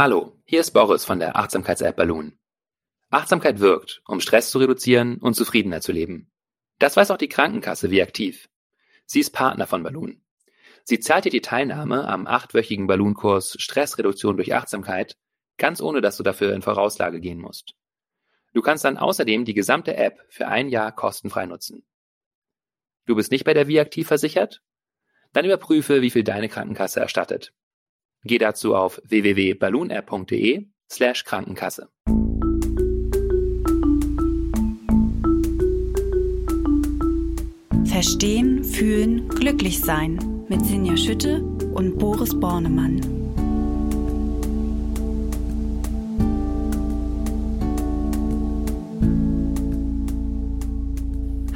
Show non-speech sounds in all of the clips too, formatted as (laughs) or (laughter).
Hallo, hier ist Boris von der Achtsamkeits-App Balloon. Achtsamkeit wirkt, um Stress zu reduzieren und zufriedener zu leben. Das weiß auch die Krankenkasse wie aktiv. Sie ist Partner von Balloon. Sie zahlt dir die Teilnahme am achtwöchigen Balloon-Kurs Stressreduktion durch Achtsamkeit, ganz ohne dass du dafür in Vorauslage gehen musst. Du kannst dann außerdem die gesamte App für ein Jahr kostenfrei nutzen. Du bist nicht bei der Viaktiv versichert? Dann überprüfe, wie viel deine Krankenkasse erstattet. Geh dazu auf www.balloonapp.de slash Krankenkasse. Verstehen, fühlen, glücklich sein mit Sinja Schütte und Boris Bornemann.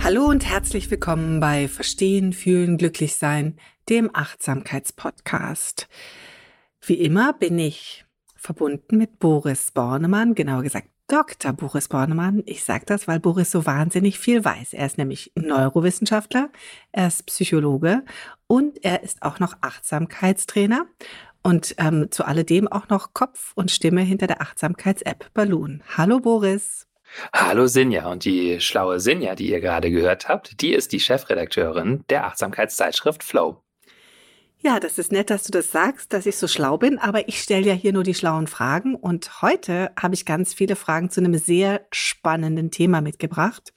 Hallo und herzlich willkommen bei Verstehen, Fühlen, Glücklich Sein, dem Achtsamkeitspodcast. Wie immer bin ich verbunden mit Boris Bornemann, genauer gesagt Dr. Boris Bornemann. Ich sage das, weil Boris so wahnsinnig viel weiß. Er ist nämlich Neurowissenschaftler, er ist Psychologe und er ist auch noch Achtsamkeitstrainer und ähm, zu alledem auch noch Kopf und Stimme hinter der Achtsamkeits-App Balloon. Hallo Boris. Hallo Sinja und die schlaue Sinja, die ihr gerade gehört habt, die ist die Chefredakteurin der Achtsamkeitszeitschrift Flow. Ja, das ist nett, dass du das sagst, dass ich so schlau bin, aber ich stelle ja hier nur die schlauen Fragen und heute habe ich ganz viele Fragen zu einem sehr spannenden Thema mitgebracht.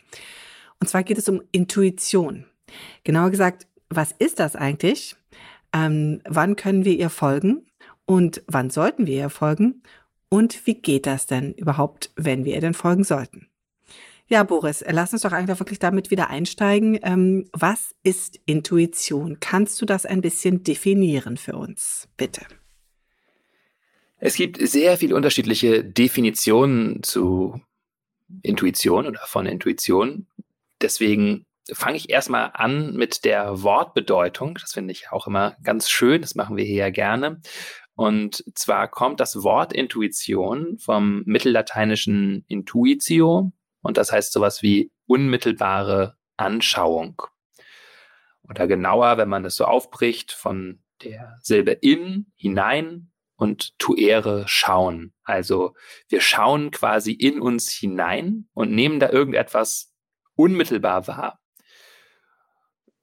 Und zwar geht es um Intuition. Genauer gesagt, was ist das eigentlich? Ähm, wann können wir ihr folgen? Und wann sollten wir ihr folgen? Und wie geht das denn überhaupt, wenn wir ihr denn folgen sollten? Ja, Boris, lass uns doch einfach wirklich damit wieder einsteigen. Ähm, was ist Intuition? Kannst du das ein bisschen definieren für uns, bitte? Es gibt sehr viele unterschiedliche Definitionen zu Intuition oder von Intuition. Deswegen fange ich erstmal an mit der Wortbedeutung. Das finde ich auch immer ganz schön. Das machen wir hier ja gerne. Und zwar kommt das Wort Intuition vom mittellateinischen Intuitio, und das heißt sowas wie unmittelbare Anschauung. Oder genauer, wenn man es so aufbricht, von der Silbe in hinein und tuere schauen. Also wir schauen quasi in uns hinein und nehmen da irgendetwas unmittelbar wahr.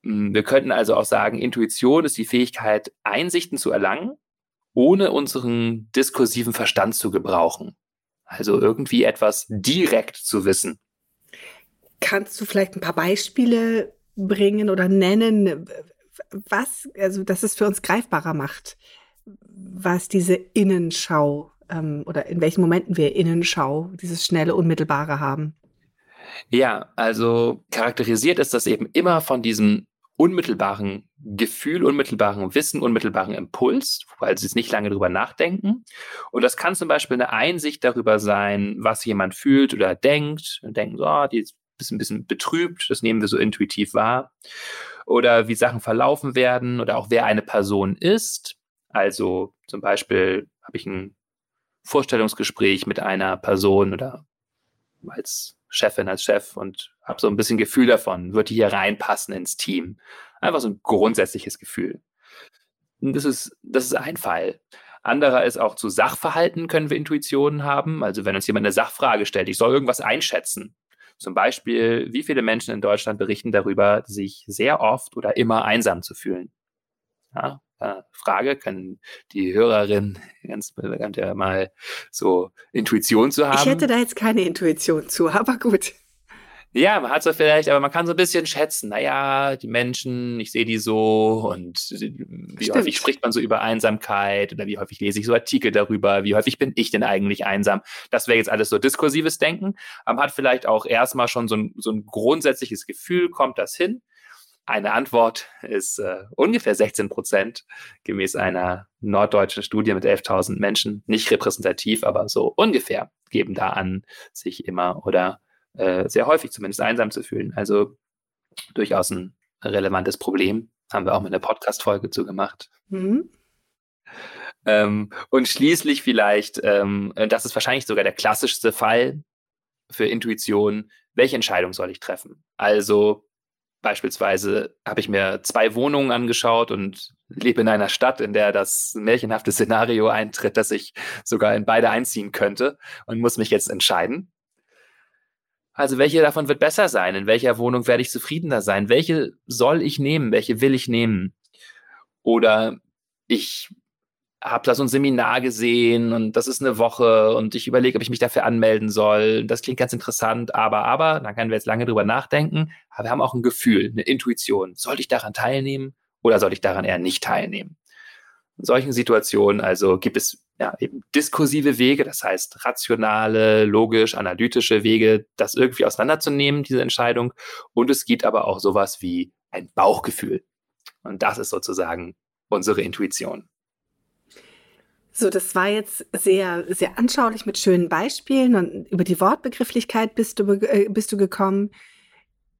Wir könnten also auch sagen, Intuition ist die Fähigkeit, Einsichten zu erlangen, ohne unseren diskursiven Verstand zu gebrauchen. Also irgendwie etwas direkt zu wissen. Kannst du vielleicht ein paar Beispiele bringen oder nennen, was, also dass es für uns greifbarer macht, was diese Innenschau ähm, oder in welchen Momenten wir Innenschau, dieses schnelle, unmittelbare haben? Ja, also charakterisiert ist das eben immer von diesem unmittelbaren Gefühl, unmittelbaren Wissen, unmittelbaren Impuls, weil sie es nicht lange drüber nachdenken. Und das kann zum Beispiel eine Einsicht darüber sein, was jemand fühlt oder denkt. Und denken, so, oh, die ist ein bisschen betrübt, das nehmen wir so intuitiv wahr. Oder wie Sachen verlaufen werden oder auch wer eine Person ist. Also zum Beispiel habe ich ein Vorstellungsgespräch mit einer Person oder als Chefin, als Chef und habe so ein bisschen Gefühl davon, wird die hier reinpassen ins Team. Einfach so ein grundsätzliches Gefühl. Und das ist, das ist ein Fall. Anderer ist auch zu Sachverhalten können wir Intuitionen haben. Also wenn uns jemand eine Sachfrage stellt, ich soll irgendwas einschätzen. Zum Beispiel, wie viele Menschen in Deutschland berichten darüber, sich sehr oft oder immer einsam zu fühlen. Ja, äh, Frage, können die Hörerinnen ganz bekannt ja mal so Intuition zu haben. Ich hätte da jetzt keine Intuition zu, (laughs) aber gut. Ja, man hat so vielleicht, aber man kann so ein bisschen schätzen, naja, die Menschen, ich sehe die so und wie Stimmt. häufig spricht man so über Einsamkeit oder wie häufig lese ich so Artikel darüber, wie häufig bin ich denn eigentlich einsam? Das wäre jetzt alles so diskursives Denken, aber hat vielleicht auch erstmal schon so ein, so ein grundsätzliches Gefühl, kommt das hin? Eine Antwort ist äh, ungefähr 16 Prozent, gemäß einer norddeutschen Studie mit 11.000 Menschen. Nicht repräsentativ, aber so ungefähr geben da an, sich immer oder äh, sehr häufig zumindest einsam zu fühlen. Also durchaus ein relevantes Problem. Haben wir auch mit einer Podcast-Folge zu gemacht. Mhm. Ähm, und schließlich vielleicht, ähm, das ist wahrscheinlich sogar der klassischste Fall für Intuition, welche Entscheidung soll ich treffen? Also Beispielsweise habe ich mir zwei Wohnungen angeschaut und lebe in einer Stadt, in der das märchenhafte Szenario eintritt, dass ich sogar in beide einziehen könnte und muss mich jetzt entscheiden. Also welche davon wird besser sein? In welcher Wohnung werde ich zufriedener sein? Welche soll ich nehmen? Welche will ich nehmen? Oder ich habe da so ein Seminar gesehen und das ist eine Woche und ich überlege, ob ich mich dafür anmelden soll. Das klingt ganz interessant, aber, aber, da können wir jetzt lange drüber nachdenken. Aber wir haben auch ein Gefühl, eine Intuition. Sollte ich daran teilnehmen oder sollte ich daran eher nicht teilnehmen? In solchen Situationen also gibt es ja eben diskursive Wege, das heißt rationale, logisch, analytische Wege, das irgendwie auseinanderzunehmen, diese Entscheidung. Und es gibt aber auch sowas wie ein Bauchgefühl. Und das ist sozusagen unsere Intuition. So, das war jetzt sehr, sehr anschaulich mit schönen Beispielen und über die Wortbegrifflichkeit bist du, äh, bist du gekommen.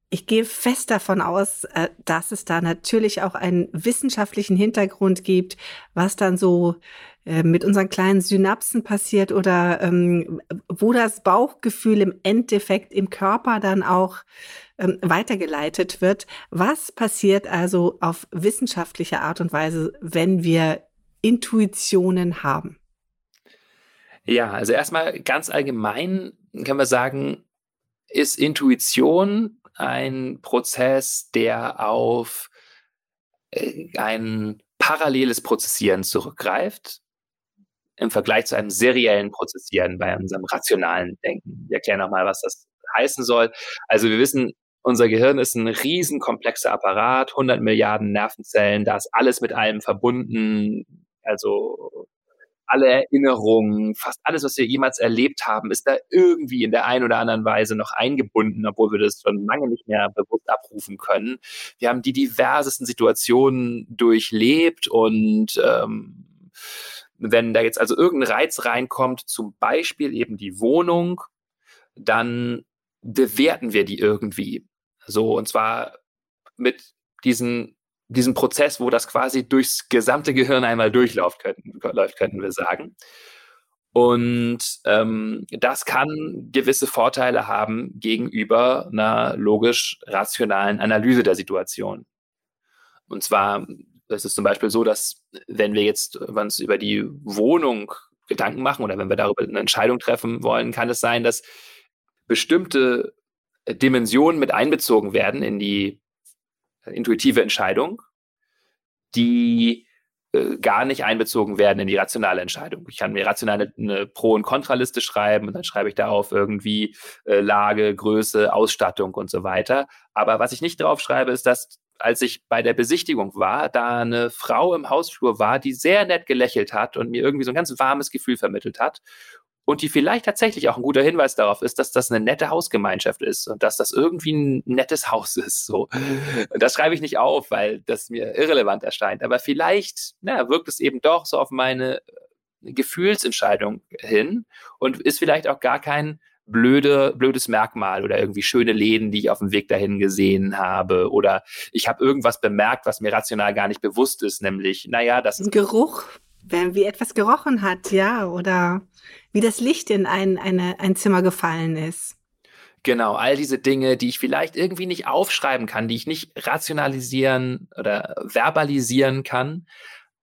Ich gehe fest davon aus, äh, dass es da natürlich auch einen wissenschaftlichen Hintergrund gibt, was dann so äh, mit unseren kleinen Synapsen passiert oder ähm, wo das Bauchgefühl im Endeffekt im Körper dann auch ähm, weitergeleitet wird. Was passiert also auf wissenschaftliche Art und Weise, wenn wir Intuitionen haben? Ja, also erstmal ganz allgemein können wir sagen, ist Intuition ein Prozess, der auf äh, ein paralleles Prozessieren zurückgreift im Vergleich zu einem seriellen Prozessieren bei unserem rationalen Denken. Wir erklären nochmal, was das heißen soll. Also wir wissen, unser Gehirn ist ein riesen komplexer Apparat, 100 Milliarden Nervenzellen, da ist alles mit allem verbunden, also alle Erinnerungen, fast alles, was wir jemals erlebt haben, ist da irgendwie in der einen oder anderen Weise noch eingebunden, obwohl wir das schon lange nicht mehr bewusst abrufen können. Wir haben die diversesten Situationen durchlebt und ähm, wenn da jetzt also irgendein Reiz reinkommt, zum Beispiel eben die Wohnung, dann bewerten wir die irgendwie. So, und zwar mit diesen diesen Prozess, wo das quasi durchs gesamte Gehirn einmal durchläuft, könnten, läuft, könnten wir sagen. Und ähm, das kann gewisse Vorteile haben gegenüber einer logisch-rationalen Analyse der Situation. Und zwar ist es zum Beispiel so, dass wenn wir jetzt uns über die Wohnung Gedanken machen oder wenn wir darüber eine Entscheidung treffen wollen, kann es sein, dass bestimmte Dimensionen mit einbezogen werden in die intuitive Entscheidung, die äh, gar nicht einbezogen werden in die rationale Entscheidung. Ich kann mir rational eine Pro- und Kontraliste schreiben und dann schreibe ich darauf irgendwie äh, Lage, Größe, Ausstattung und so weiter. Aber was ich nicht drauf schreibe, ist, dass als ich bei der Besichtigung war, da eine Frau im Hausflur war, die sehr nett gelächelt hat und mir irgendwie so ein ganz warmes Gefühl vermittelt hat und die vielleicht tatsächlich auch ein guter Hinweis darauf ist, dass das eine nette Hausgemeinschaft ist und dass das irgendwie ein nettes Haus ist. So, das schreibe ich nicht auf, weil das mir irrelevant erscheint. Aber vielleicht na, wirkt es eben doch so auf meine äh, Gefühlsentscheidung hin und ist vielleicht auch gar kein blöde, blödes Merkmal oder irgendwie schöne Läden, die ich auf dem Weg dahin gesehen habe oder ich habe irgendwas bemerkt, was mir rational gar nicht bewusst ist, nämlich, naja, das ist. Geruch, wenn wie etwas gerochen hat, ja, oder wie das Licht in ein, eine, ein Zimmer gefallen ist. Genau, all diese Dinge, die ich vielleicht irgendwie nicht aufschreiben kann, die ich nicht rationalisieren oder verbalisieren kann,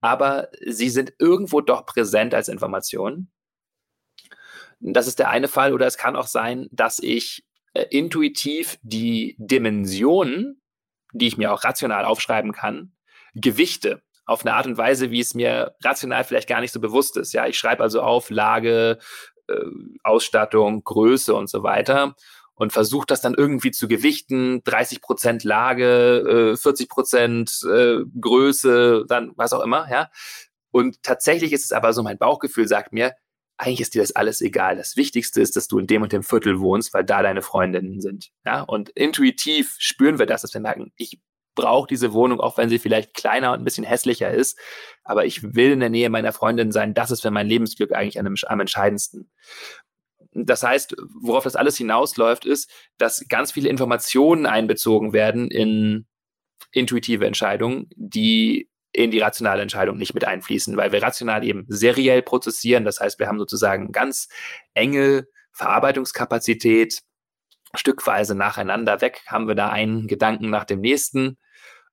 aber sie sind irgendwo doch präsent als Information. Das ist der eine Fall. Oder es kann auch sein, dass ich äh, intuitiv die Dimensionen, die ich mir auch rational aufschreiben kann, gewichte auf eine Art und Weise, wie es mir rational vielleicht gar nicht so bewusst ist. Ja, ich schreibe also auf Lage, äh, Ausstattung, Größe und so weiter und versuche das dann irgendwie zu gewichten. 30 Prozent Lage, äh, 40 Prozent äh, Größe, dann was auch immer. Ja, und tatsächlich ist es aber so, mein Bauchgefühl sagt mir, eigentlich ist dir das alles egal. Das Wichtigste ist, dass du in dem und dem Viertel wohnst, weil da deine Freundinnen sind. Ja, und intuitiv spüren wir das, dass wir merken, ich brauche diese Wohnung, auch wenn sie vielleicht kleiner und ein bisschen hässlicher ist. Aber ich will in der Nähe meiner Freundin sein. Das ist für mein Lebensglück eigentlich am, am entscheidendsten. Das heißt, worauf das alles hinausläuft, ist, dass ganz viele Informationen einbezogen werden in intuitive Entscheidungen, die in die rationale Entscheidung nicht mit einfließen, weil wir rational eben seriell prozessieren. Das heißt, wir haben sozusagen ganz enge Verarbeitungskapazität stückweise nacheinander weg, haben wir da einen Gedanken nach dem nächsten.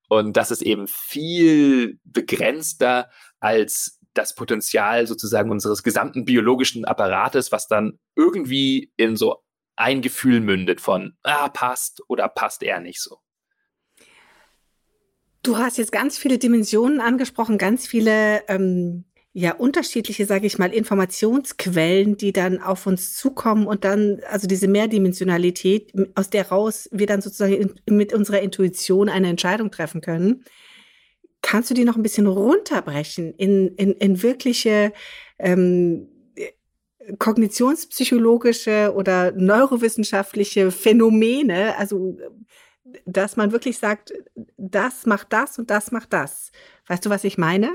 Und das ist eben viel begrenzter als das Potenzial sozusagen unseres gesamten biologischen Apparates, was dann irgendwie in so ein Gefühl mündet von, ah, passt oder passt eher nicht so. Du hast jetzt ganz viele Dimensionen angesprochen, ganz viele ähm, ja unterschiedliche, sage ich mal, Informationsquellen, die dann auf uns zukommen und dann also diese Mehrdimensionalität, aus der raus wir dann sozusagen in, mit unserer Intuition eine Entscheidung treffen können. Kannst du die noch ein bisschen runterbrechen in, in, in wirkliche ähm, kognitionspsychologische oder neurowissenschaftliche Phänomene, also dass man wirklich sagt, das macht das und das macht das. Weißt du, was ich meine?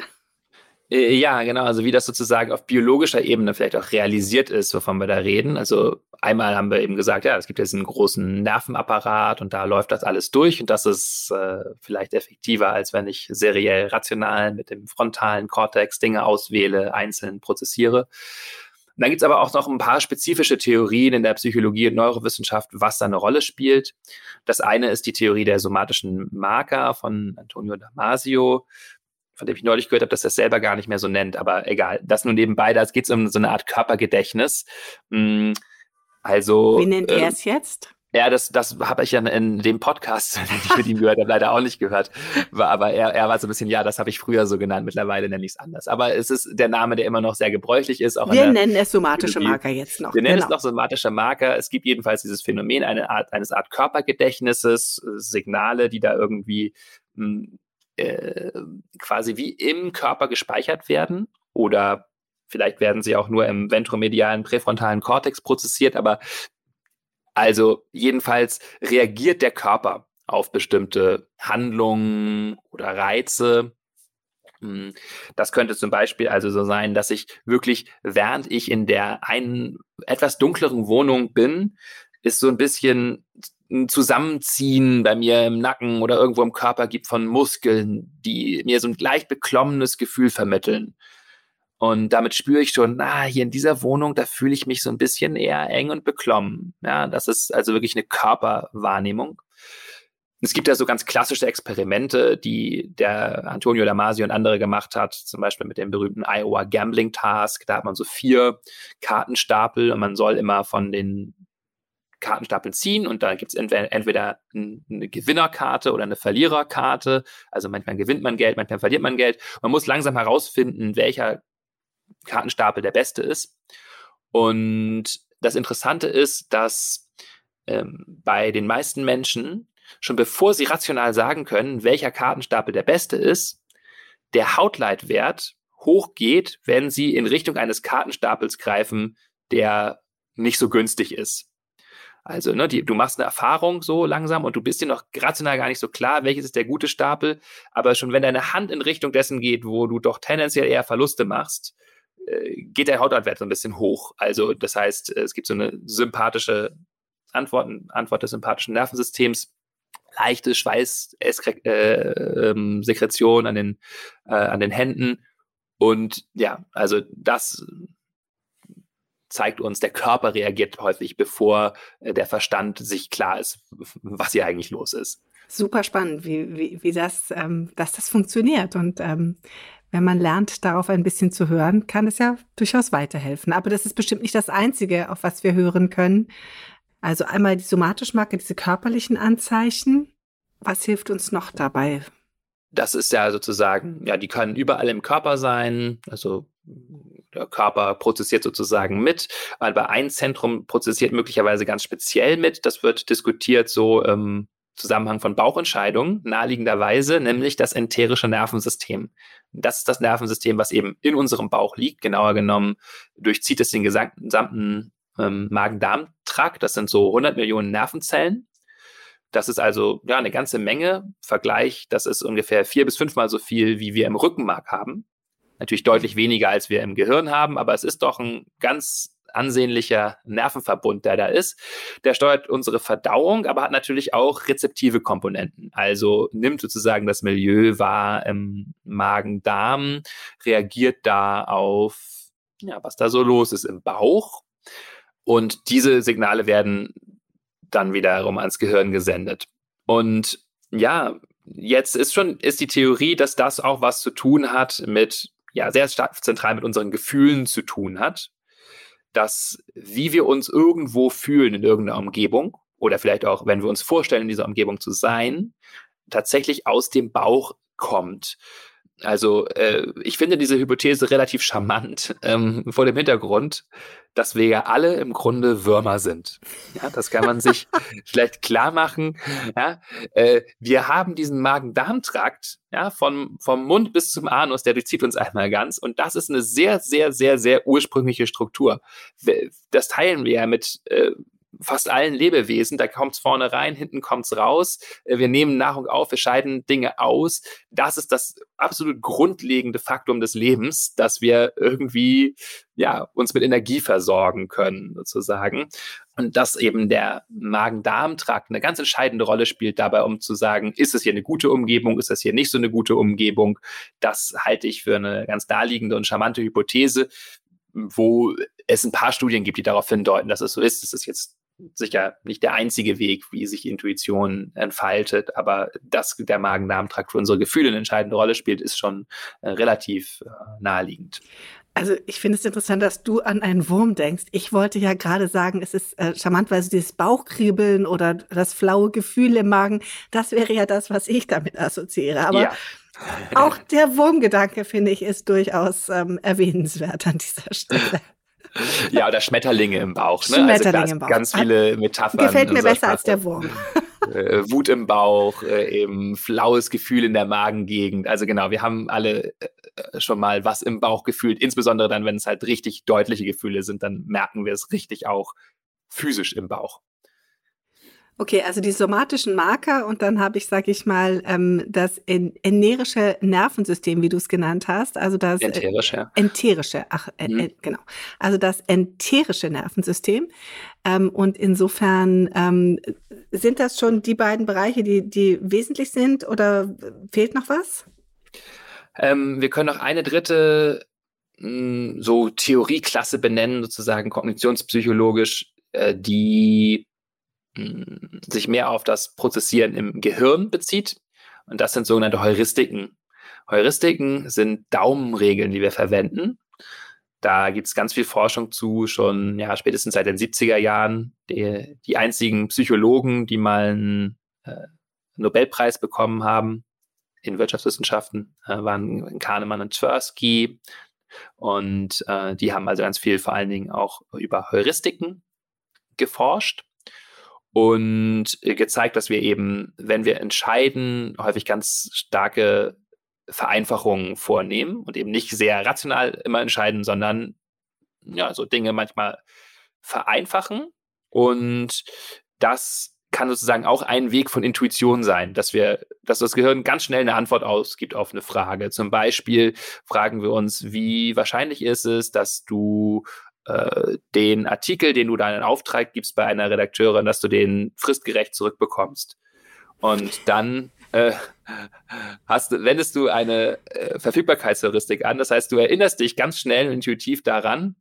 Äh, ja, genau. Also wie das sozusagen auf biologischer Ebene vielleicht auch realisiert ist, wovon wir da reden. Also einmal haben wir eben gesagt, ja, es gibt jetzt einen großen Nervenapparat und da läuft das alles durch und das ist äh, vielleicht effektiver, als wenn ich seriell rational mit dem frontalen Kortex Dinge auswähle, einzeln prozessiere. Und dann gibt es aber auch noch ein paar spezifische Theorien in der Psychologie und Neurowissenschaft, was da eine Rolle spielt. Das eine ist die Theorie der somatischen Marker von Antonio Damasio, von dem ich neulich gehört habe, dass er es selber gar nicht mehr so nennt, aber egal. Das nur nebenbei, da geht es um so eine Art Körpergedächtnis. Hm, also. Wie nennt er es jetzt? Ja, das, das habe ich ja in dem Podcast, (laughs) den ich mit ihm gehört habe, leider auch nicht gehört. War, aber er, er war so ein bisschen, ja, das habe ich früher so genannt, mittlerweile nenne ich es anders. Aber es ist der Name, der immer noch sehr gebräuchlich ist. Auch Wir nennen es somatische Marker jetzt noch. Wir nennen genau. es noch somatische Marker. Es gibt jedenfalls dieses Phänomen eine Art, eines Art Körpergedächtnisses, Signale, die da irgendwie mh, hm, äh, quasi wie im Körper gespeichert werden oder Vielleicht werden sie auch nur im ventromedialen präfrontalen Kortex prozessiert, aber also jedenfalls reagiert der Körper auf bestimmte Handlungen oder Reize. Hm, das könnte zum Beispiel also so sein, dass ich wirklich, während ich in der einen etwas dunkleren Wohnung bin, ist so ein bisschen ein Zusammenziehen bei mir im Nacken oder irgendwo im Körper gibt von Muskeln, die mir so ein leicht beklommenes Gefühl vermitteln. Und damit spüre ich schon, na, hier in dieser Wohnung, da fühle ich mich so ein bisschen eher eng und beklommen. Ja, das ist also wirklich eine Körperwahrnehmung. Es gibt ja so ganz klassische Experimente, die der Antonio Damasio und andere gemacht hat, zum Beispiel mit dem berühmten Iowa Gambling Task. Da hat man so vier Kartenstapel und man soll immer von den Kartenstapeln ziehen und da gibt es entweder, entweder eine Gewinnerkarte oder eine Verliererkarte. Also manchmal gewinnt man Geld, manchmal verliert man Geld. Man muss langsam herausfinden, welcher Kartenstapel der beste ist. Und das Interessante ist, dass ähm, bei den meisten Menschen, schon bevor sie rational sagen können, welcher Kartenstapel der beste ist, der Hautleitwert hochgeht, wenn sie in Richtung eines Kartenstapels greifen, der nicht so günstig ist. Also, ne, die, du machst eine Erfahrung so langsam und du bist dir noch rational gar nicht so klar, welches ist der gute Stapel. Aber schon wenn deine Hand in Richtung dessen geht, wo du doch tendenziell eher Verluste machst, äh, geht der Hautantwert so ein bisschen hoch. Also das heißt, es gibt so eine sympathische Antwort, Antwort des sympathischen Nervensystems, leichte Schweißsekretion äh, an den äh, an den Händen und ja, also das zeigt uns, der Körper reagiert häufig, bevor äh, der Verstand sich klar ist, was hier eigentlich los ist. Super spannend, wie, wie, wie das, ähm, dass das funktioniert. Und ähm, wenn man lernt, darauf ein bisschen zu hören, kann es ja durchaus weiterhelfen. Aber das ist bestimmt nicht das Einzige, auf was wir hören können. Also einmal die somatische Marke, diese körperlichen Anzeichen. Was hilft uns noch dabei? Das ist ja sozusagen, ja, die können überall im Körper sein. Also der Körper prozessiert sozusagen mit, aber ein Zentrum prozessiert möglicherweise ganz speziell mit. Das wird diskutiert so ähm, Zusammenhang von Bauchentscheidungen, naheliegenderweise, nämlich das enterische Nervensystem. Das ist das Nervensystem, was eben in unserem Bauch liegt. Genauer genommen durchzieht es den gesamten ähm, Magen-Darm-Trakt. Das sind so 100 Millionen Nervenzellen. Das ist also ja eine ganze Menge. Vergleich, das ist ungefähr vier bis fünfmal so viel, wie wir im Rückenmark haben. Natürlich deutlich weniger, als wir im Gehirn haben, aber es ist doch ein ganz ansehnlicher Nervenverbund, der da ist. Der steuert unsere Verdauung, aber hat natürlich auch rezeptive Komponenten. Also nimmt sozusagen das Milieu wahr im Magen-Darm, reagiert da auf, ja, was da so los ist im Bauch. Und diese Signale werden dann wiederum ans Gehirn gesendet. Und ja, jetzt ist schon, ist die Theorie, dass das auch was zu tun hat mit, ja, sehr stark zentral mit unseren Gefühlen zu tun hat. Dass, wie wir uns irgendwo fühlen in irgendeiner Umgebung oder vielleicht auch, wenn wir uns vorstellen, in dieser Umgebung zu sein, tatsächlich aus dem Bauch kommt. Also äh, ich finde diese Hypothese relativ charmant ähm, vor dem Hintergrund, dass wir ja alle im Grunde Würmer sind. Ja, das kann man sich (laughs) vielleicht klar machen. Ja, äh, wir haben diesen Magen-Darm-Trakt, ja, von, vom Mund bis zum Anus, der durchzieht uns einmal ganz. Und das ist eine sehr, sehr, sehr, sehr ursprüngliche Struktur. Das teilen wir ja mit äh, fast allen Lebewesen. Da kommt es vorne rein, hinten kommt es raus. Äh, wir nehmen Nahrung auf, wir scheiden Dinge aus. Das ist das absolut grundlegende Faktum des Lebens, dass wir irgendwie ja, uns mit Energie versorgen können, sozusagen. Und dass eben der Magen-Darm-Trakt eine ganz entscheidende Rolle spielt dabei, um zu sagen, ist es hier eine gute Umgebung, ist das hier nicht so eine gute Umgebung? Das halte ich für eine ganz naheliegende und charmante Hypothese, wo es ein paar Studien gibt, die darauf hindeuten, dass es so ist. Das ist jetzt sicher nicht der einzige Weg, wie sich Intuition entfaltet, aber dass der Magen-Darm-Trakt für unsere Gefühle eine entscheidende Rolle spielt, ist schon äh, relativ äh, naheliegend. Also ich finde es interessant, dass du an einen Wurm denkst. Ich wollte ja gerade sagen, es ist äh, charmant, weil so dieses Bauchkribbeln oder das flaue Gefühl im Magen, das wäre ja das, was ich damit assoziiere. Aber ja. auch der Wurmgedanke, finde ich, ist durchaus ähm, erwähnenswert an dieser Stelle (laughs) ja, oder Schmetterlinge im Bauch. Ne? Also Schmetterlinge also im Bauch. Ganz viele Metaphern. Gefällt mir besser als der Wurm. Äh, Wut im Bauch, äh, eben flaues Gefühl in der Magengegend. Also genau, wir haben alle äh, schon mal was im Bauch gefühlt. Insbesondere dann, wenn es halt richtig deutliche Gefühle sind, dann merken wir es richtig auch physisch im Bauch. Okay, also die somatischen Marker und dann habe ich, sage ich mal, ähm, das enerische Nervensystem, wie du es genannt hast, also das enterische, äh, enterische, ach äh, mhm. äh, genau, also das enterische Nervensystem. Ähm, und insofern ähm, sind das schon die beiden Bereiche, die die wesentlich sind, oder fehlt noch was? Ähm, wir können noch eine dritte mh, hm, so Theorieklasse benennen, sozusagen kognitionspsychologisch, äh, die sich mehr auf das Prozessieren im Gehirn bezieht. Und das sind sogenannte Heuristiken. Heuristiken sind Daumenregeln, die wir verwenden. Da gibt es ganz viel Forschung zu, schon ja, spätestens seit den 70er Jahren. Die, die einzigen Psychologen, die mal einen äh, Nobelpreis bekommen haben in Wirtschaftswissenschaften, äh, waren Kahnemann und Tversky. Und äh, die haben also ganz viel vor allen Dingen auch über Heuristiken geforscht und gezeigt, dass wir eben, wenn wir entscheiden, häufig ganz starke Vereinfachungen vornehmen und eben nicht sehr rational immer entscheiden, sondern ja, so Dinge manchmal vereinfachen. Und das kann sozusagen auch ein Weg von Intuition sein, dass wir, dass das Gehirn ganz schnell eine Antwort ausgibt auf eine Frage. Zum Beispiel fragen wir uns, wie wahrscheinlich ist es, dass du äh, den Artikel, den du deinen Auftrag gibst bei einer Redakteurin, dass du den fristgerecht zurückbekommst. Und dann äh, hast, wendest du eine äh, Verfügbarkeitsheuristik an. Das heißt, du erinnerst dich ganz schnell und intuitiv daran,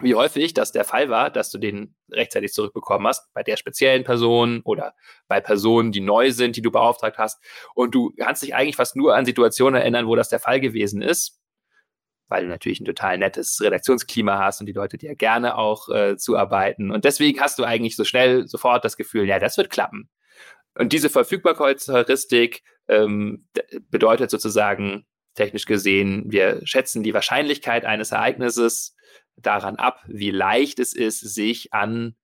wie häufig das der Fall war, dass du den rechtzeitig zurückbekommen hast, bei der speziellen Person oder bei Personen, die neu sind, die du beauftragt hast. Und du kannst dich eigentlich fast nur an Situationen erinnern, wo das der Fall gewesen ist weil du natürlich ein total nettes Redaktionsklima hast und die Leute dir gerne auch äh, zuarbeiten. Und deswegen hast du eigentlich so schnell sofort das Gefühl, ja, das wird klappen. Und diese Verfügbarkeitsheuristik ähm, bedeutet sozusagen, technisch gesehen, wir schätzen die Wahrscheinlichkeit eines Ereignisses daran ab, wie leicht es ist, sich an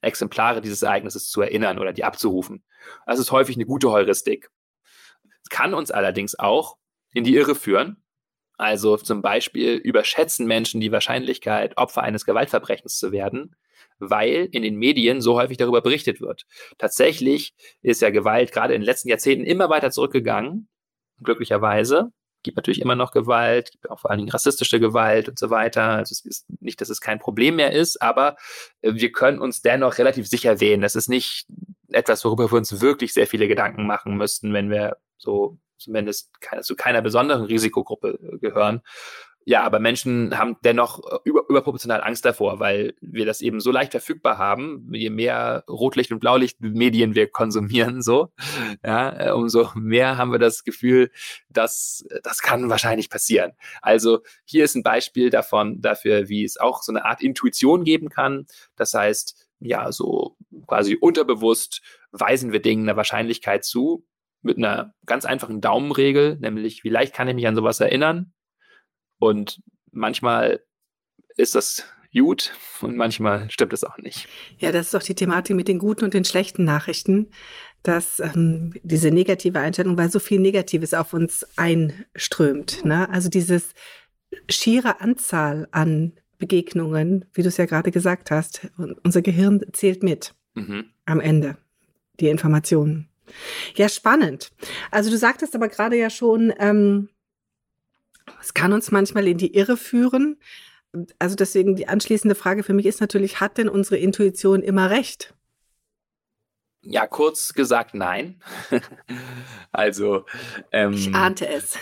Exemplare dieses Ereignisses zu erinnern oder die abzurufen. Das ist häufig eine gute Heuristik. Es kann uns allerdings auch in die Irre führen, also zum Beispiel überschätzen Menschen die Wahrscheinlichkeit, Opfer eines Gewaltverbrechens zu werden, weil in den Medien so häufig darüber berichtet wird. Tatsächlich ist ja Gewalt gerade in den letzten Jahrzehnten immer weiter zurückgegangen, glücklicherweise. Gibt natürlich immer noch Gewalt, gibt auch vor allen Dingen rassistische Gewalt und so weiter. Also es ist nicht, dass es kein Problem mehr ist, aber äh, wir können uns dennoch relativ sicher wählen. Das ist nicht etwas, worüber wir uns wirklich sehr viele Gedanken machen müssten, wenn wir so zumindest zu keiner besonderen Risikogruppe äh, gehören. ja, aber Menschen haben dennoch äh, über, überproportional Angst davor, weil wir das eben so leicht verfügbar haben. Je mehr Rotlicht- und Blaulichtmedien wir konsumieren, so, ja, äh, umso mehr haben wir das Gefühl, dass das kann wahrscheinlich passieren. Also hier ist ein Beispiel davon, dafür, wie es auch so eine Art Intuition geben kann. Das heißt, ja, so quasi unterbewusst weisen wir Dingen eine Wahrscheinlichkeit zu mit einer ganz einfachen Daumenregel, nämlich wie leicht kann ich mich an sowas erinnern? Und manchmal ist das gut und manchmal stimmt es auch nicht. Ja, das ist doch die Thematik mit den guten und den schlechten Nachrichten, dass ähm, diese negative Einstellung, weil so viel Negatives auf uns einströmt. Ne? Also dieses schiere Anzahl an Begegnungen, wie du es ja gerade gesagt hast, und unser Gehirn zählt mit mhm. am Ende die Informationen. Ja, spannend. Also du sagtest aber gerade ja schon, ähm, es kann uns manchmal in die Irre führen. Also deswegen die anschließende Frage für mich ist natürlich, hat denn unsere Intuition immer recht? Ja, kurz gesagt, nein. (laughs) also. Ähm, ich ahnte es.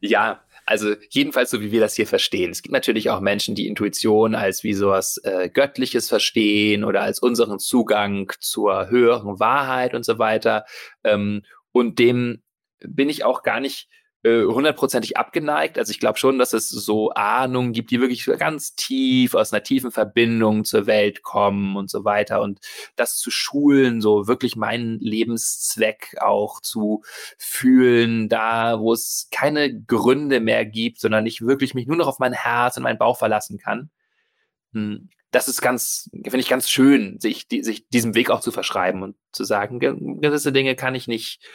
ja, also jedenfalls so, wie wir das hier verstehen. Es gibt natürlich auch Menschen, die Intuition als wie sowas äh, Göttliches verstehen oder als unseren Zugang zur höheren Wahrheit und so weiter. Ähm, und dem bin ich auch gar nicht hundertprozentig abgeneigt. Also ich glaube schon, dass es so Ahnungen gibt, die wirklich ganz tief aus einer tiefen Verbindung zur Welt kommen und so weiter. Und das zu schulen, so wirklich meinen Lebenszweck auch zu fühlen, da wo es keine Gründe mehr gibt, sondern ich wirklich mich nur noch auf mein Herz und meinen Bauch verlassen kann. Hm, das ist ganz, finde ich ganz schön, sich, die, sich diesem Weg auch zu verschreiben und zu sagen, gewisse Dinge kann ich nicht äh,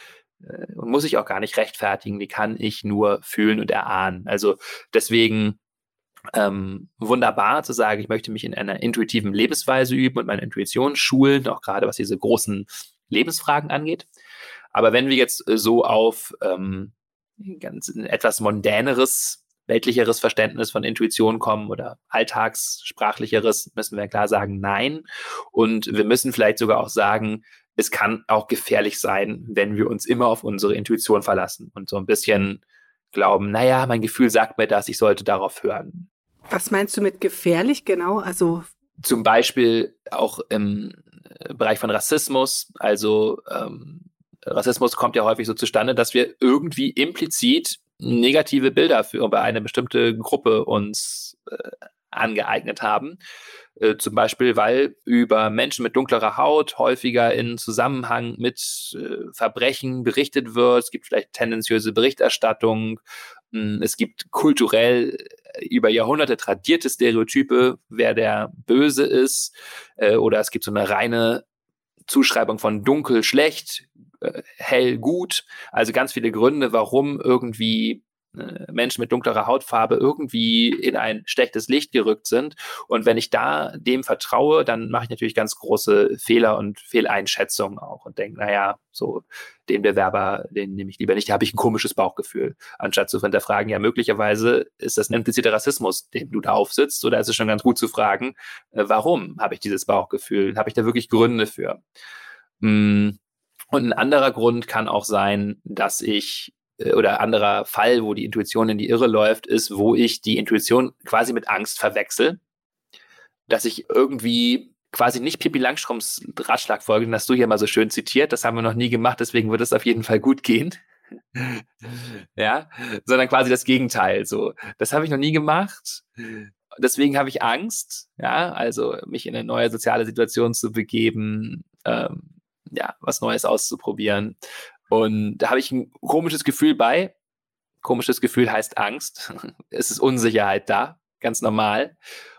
und muss ich auch gar nicht rechtfertigen, die kann ich nur fühlen und erahnen. Also deswegen ähm, wunderbar zu sagen, ich möchte mich in einer intuitiven Lebensweise üben und meine Intuition schulen, auch gerade was diese großen Lebensfragen angeht. Aber wenn wir jetzt so auf ähm, ganz etwas mondäneres, weltlicheres Verständnis von Intuition kommen oder alltagssprachlicheres, müssen wir klar sagen, nein. Und wir müssen vielleicht sogar auch sagen, es kann auch gefährlich sein, wenn wir uns immer auf unsere Intuition verlassen und so ein bisschen glauben, naja, mein Gefühl sagt mir das, ich sollte darauf hören. Was meinst du mit gefährlich genau? Also zum Beispiel auch im äh, Bereich von Rassismus. Also ähm, Rassismus kommt ja häufig so zustande, dass wir irgendwie implizit negative Bilder für über eine bestimmte Gruppe uns äh, angeeignet haben. Äh, zum Beispiel, weil über Menschen mit dunklerer Haut häufiger in Zusammenhang mit äh, Verbrechen berichtet wird. Es gibt vielleicht tendenziöse Berichterstattung. Hm, es gibt kulturell äh, über Jahrhunderte tradierte Stereotype, wer der Böse ist. Oder es gibt so eine reine Zuschreibung von dunkel schlecht, hell gut. Also ganz viele Gründe, warum irgendwie Menschen mit dunklerer Hautfarbe irgendwie in ein schlechtes Licht gerückt sind. Und wenn ich da dem vertraue, dann mache ich natürlich ganz große Fehler und Fehleinschätzungen auch und denke, naja, so den Bewerber, den nehme ich lieber nicht, da habe ich ein komisches Bauchgefühl. Anstatt zu hinterfragen, ja, möglicherweise ist das ein impliziter Rassismus, dem du da aufsitzt, oder ist es schon ganz gut zu fragen, äh, warum habe ich dieses Bauchgefühl? Habe ich da wirklich Gründe für? Mm, und ein anderer Grund kann auch sein, dass ich äh, oder anderer Fall, wo die Intuition in die Irre läuft, ist, wo ich die Intuition quasi mit Angst verwechsel. Dass ich irgendwie quasi nicht Pippi Langstroms Ratschlag folge, das hast du hier mal so schön zitiert, das haben wir noch nie gemacht, deswegen wird es auf jeden Fall gut gehen. (laughs) ja, sondern quasi das Gegenteil. So, das habe ich noch nie gemacht. Deswegen habe ich Angst, ja, also mich in eine neue soziale Situation zu begeben, ähm, ja, was Neues auszuprobieren. Und da habe ich ein komisches Gefühl bei. Komisches Gefühl heißt Angst. (laughs) es ist Unsicherheit da, ganz normal.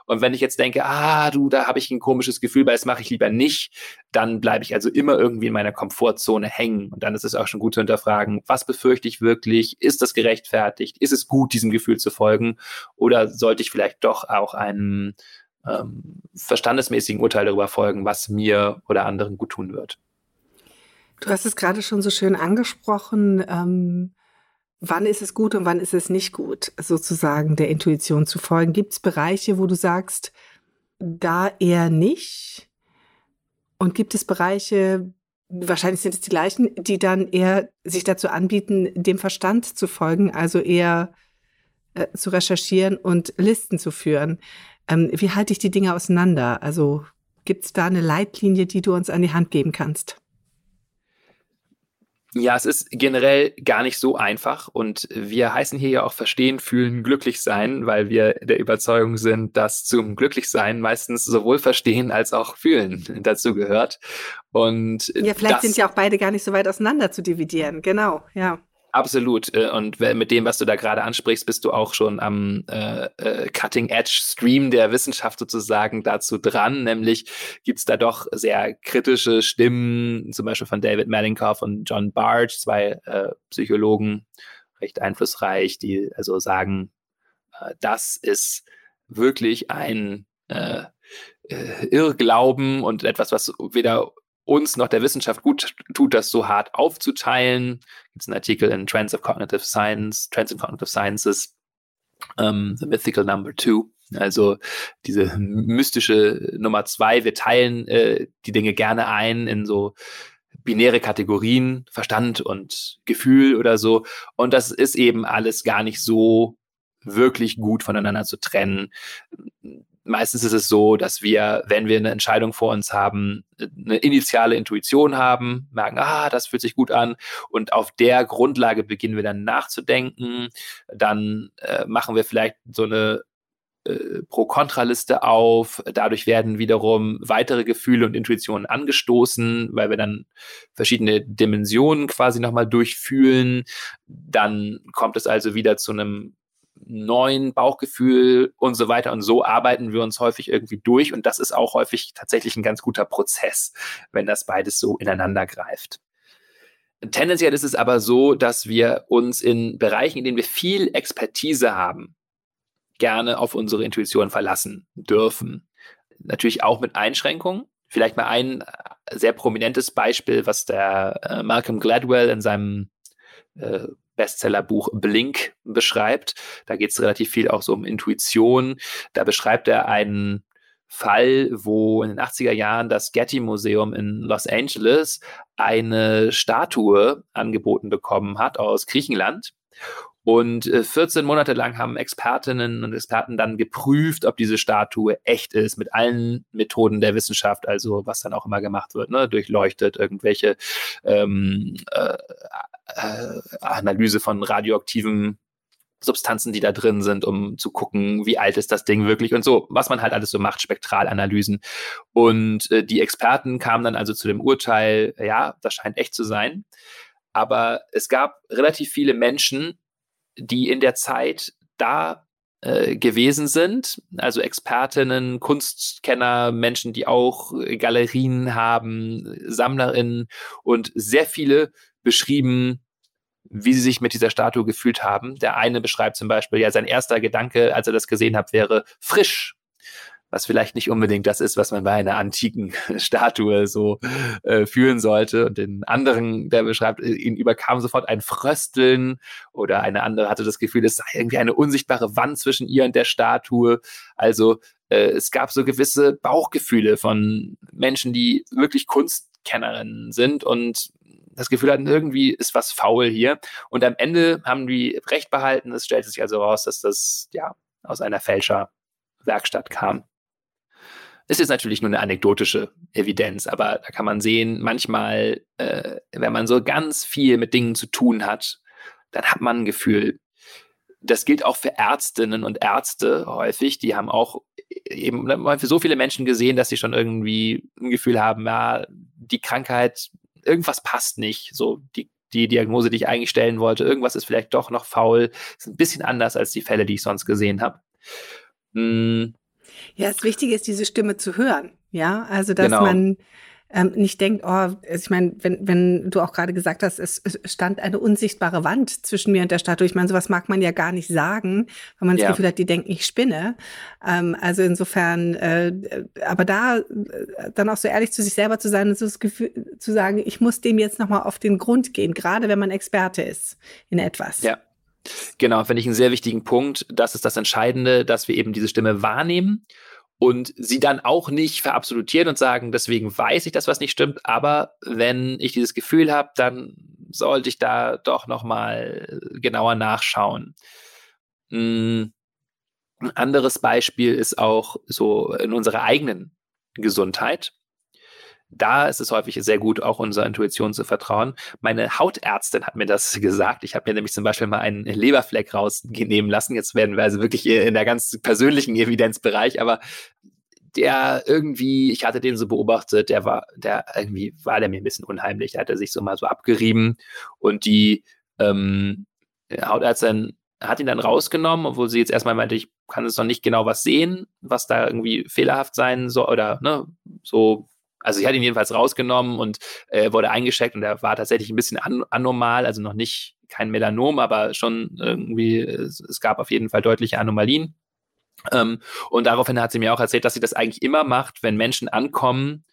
Und wenn ich jetzt denke, ah, du, da habe ich ein komisches Gefühl bei, das mache ich lieber nicht, dann bleibe ich also immer irgendwie in meiner Komfortzone hängen. Und dann ist es auch schon gut zu hinterfragen, was befürchte ich wirklich? Ist das gerechtfertigt? Ist es gut, diesem Gefühl zu folgen? Oder sollte ich vielleicht doch auch einem ähm, verstandesmäßigen Urteil darüber folgen, was mir oder anderen gut tun wird? Du hast es gerade schon so schön angesprochen. Ähm, wann ist es gut und wann ist es nicht gut, sozusagen der Intuition zu folgen? Gibt es Bereiche, wo du sagst, da eher nicht? Und gibt es Bereiche, wahrscheinlich sind es die gleichen, die dann eher sich dazu anbieten, dem Verstand zu folgen, also eher äh, zu recherchieren und Listen zu führen. Ähm, wie halte ich die Dinge auseinander? Also gibt es da eine Leitlinie, die du uns an die Hand geben kannst? Ja, es ist generell gar nicht so einfach und wir heißen hier ja auch verstehen, fühlen, glücklich sein, weil wir der Überzeugung sind, dass zum Glücklichsein meistens sowohl verstehen als auch fühlen (laughs) dazu gehört. Und ja, vielleicht sind ja auch beide gar nicht so weit auseinander zu dividieren. Genau, ja. Absolut. Äh, und mit dem, was du da gerade ansprichst, bist du auch schon am äh, äh, Cutting Edge Stream der Wissenschaft sozusagen dazu dran. Nämlich gibt es da doch sehr kritische Stimmen, zum Beispiel von David Malinkoff und John Barge, zwei äh, Psychologen, recht einflussreich, die also sagen, äh, das ist wirklich ein äh, Irrglauben und etwas, was weder uns noch der Wissenschaft gut tut, das so hart aufzuteilen. Gibt es einen Artikel in Trends of Cognitive Science, Trends in Cognitive Sciences, um, ähm, The Mythical Number Two. Also diese mystische Nummer zwei. Wir teilen äh, die Dinge gerne ein in so binäre Kategorien, Verstand und Gefühl oder so. Und das ist eben alles gar nicht so wirklich gut voneinander zu trennen meistens ist es so, dass wir, wenn wir eine Entscheidung vor uns haben, eine initiale Intuition haben, merken, ah, das fühlt sich gut an und auf der Grundlage beginnen wir dann nachzudenken. Dann äh, machen wir vielleicht so eine äh, Pro-Kontra-Liste auf. Dadurch werden wiederum weitere Gefühle und Intuitionen angestoßen, weil wir dann verschiedene Dimensionen quasi nochmal durchfühlen. Dann kommt es also wieder zu einem neuen Bauchgefühl und so weiter. Und so arbeiten wir uns häufig irgendwie durch. Und das ist auch häufig tatsächlich ein ganz guter Prozess, wenn das beides so ineinander greift. Tendenziell ist es aber so, dass wir uns in Bereichen, in denen wir viel Expertise haben, gerne auf unsere Intuition verlassen dürfen. Natürlich auch mit Einschränkungen. Vielleicht mal ein sehr prominentes Beispiel, was der äh, Malcolm Gladwell in seinem äh, Bestsellerbuch Blink beschreibt. Da geht es relativ viel auch so um Intuition. Da beschreibt er einen Fall, wo in den 80er Jahren das Getty Museum in Los Angeles eine Statue angeboten bekommen hat aus Griechenland. Und 14 äh, Monate lang haben Expertinnen und Experten dann geprüft, ob diese Statue echt ist, mit allen Methoden der Wissenschaft, also was dann auch immer gemacht wird, ne? durchleuchtet, irgendwelche ähm, äh, äh, Analyse von radioaktiven Substanzen, die da drin sind, um zu gucken, wie alt ist das Ding wirklich und so, was man halt alles so macht, Spektralanalysen. Und äh, die Experten kamen dann also zu dem Urteil, ja, das scheint echt zu sein. Aber es gab relativ viele Menschen, die in der Zeit da äh, gewesen sind, also Expertinnen, Kunstkenner, Menschen, die auch Galerien haben, Sammlerinnen und sehr viele beschrieben, wie sie sich mit dieser Statue gefühlt haben. Der eine beschreibt zum Beispiel, ja, sein erster Gedanke, als er das gesehen hat, wäre frisch. Was vielleicht nicht unbedingt das ist, was man bei einer antiken (laughs) Statue so äh, fühlen sollte. Und den anderen, der beschreibt, äh, ihn überkam sofort ein Frösteln oder eine andere hatte das Gefühl, es sei irgendwie eine unsichtbare Wand zwischen ihr und der Statue. Also äh, es gab so gewisse Bauchgefühle von Menschen, die wirklich Kunstkennerinnen sind und das Gefühl hatten, irgendwie ist was faul hier. Und am Ende haben die Recht behalten. Es stellte sich also raus, dass das ja aus einer Fälscherwerkstatt kam. Ist natürlich nur eine anekdotische Evidenz, aber da kann man sehen, manchmal, äh, wenn man so ganz viel mit Dingen zu tun hat, dann hat man ein Gefühl, das gilt auch für Ärztinnen und Ärzte häufig, die haben auch eben für so viele Menschen gesehen, dass sie schon irgendwie ein Gefühl haben, ja, die Krankheit irgendwas passt nicht. So die, die Diagnose, die ich eigentlich stellen wollte, irgendwas ist vielleicht doch noch faul. Ist ein bisschen anders als die Fälle, die ich sonst gesehen habe. Hm. Ja, das Wichtige ist, diese Stimme zu hören. Ja, also dass genau. man ähm, nicht denkt, oh, ich meine, wenn, wenn du auch gerade gesagt hast, es, es, stand eine unsichtbare Wand zwischen mir und der Statue. Ich meine, sowas mag man ja gar nicht sagen, weil man das ja. Gefühl hat, die denken, ich spinne. Ähm, also insofern, äh, aber da äh, dann auch so ehrlich zu sich selber zu sein und so das Gefühl zu sagen, ich muss dem jetzt nochmal auf den Grund gehen, gerade wenn man Experte ist in etwas. Ja. Genau, finde ich einen sehr wichtigen Punkt. Das ist das Entscheidende, dass wir eben diese Stimme wahrnehmen und sie dann auch nicht verabsolutieren und sagen, deswegen weiß ich, dass was nicht stimmt, aber wenn ich dieses Gefühl habe, dann sollte ich da doch noch mal genauer nachschauen. Hm, ein anderes Beispiel ist auch so in unserer eigenen Gesundheit. Da ist es häufig sehr gut, auch unserer Intuition zu vertrauen. Meine Hautärztin hat mir das (laughs) gesagt. Ich habe mir nämlich zum Beispiel mal einen Leberfleck rausnehmen lassen. Jetzt werden wir also wirklich in der ganz persönlichen Evidenzbereich, aber der irgendwie, ich hatte den so beobachtet, der war, der irgendwie war der mir ein bisschen unheimlich. Der hatte sich so mal so abgerieben und die ähm, Hautärztin hat ihn dann rausgenommen, obwohl sie jetzt erstmal meinte, ich kann es noch nicht genau was sehen, was da irgendwie fehlerhaft sein soll oder ne, so. Also ich hatte ihn jedenfalls rausgenommen und äh, wurde eingecheckt und er war tatsächlich ein bisschen an anormal, also noch nicht kein Melanom, aber schon irgendwie, es, es gab auf jeden Fall deutliche Anomalien. Ähm, und daraufhin hat sie mir auch erzählt, dass sie das eigentlich immer macht, wenn Menschen ankommen,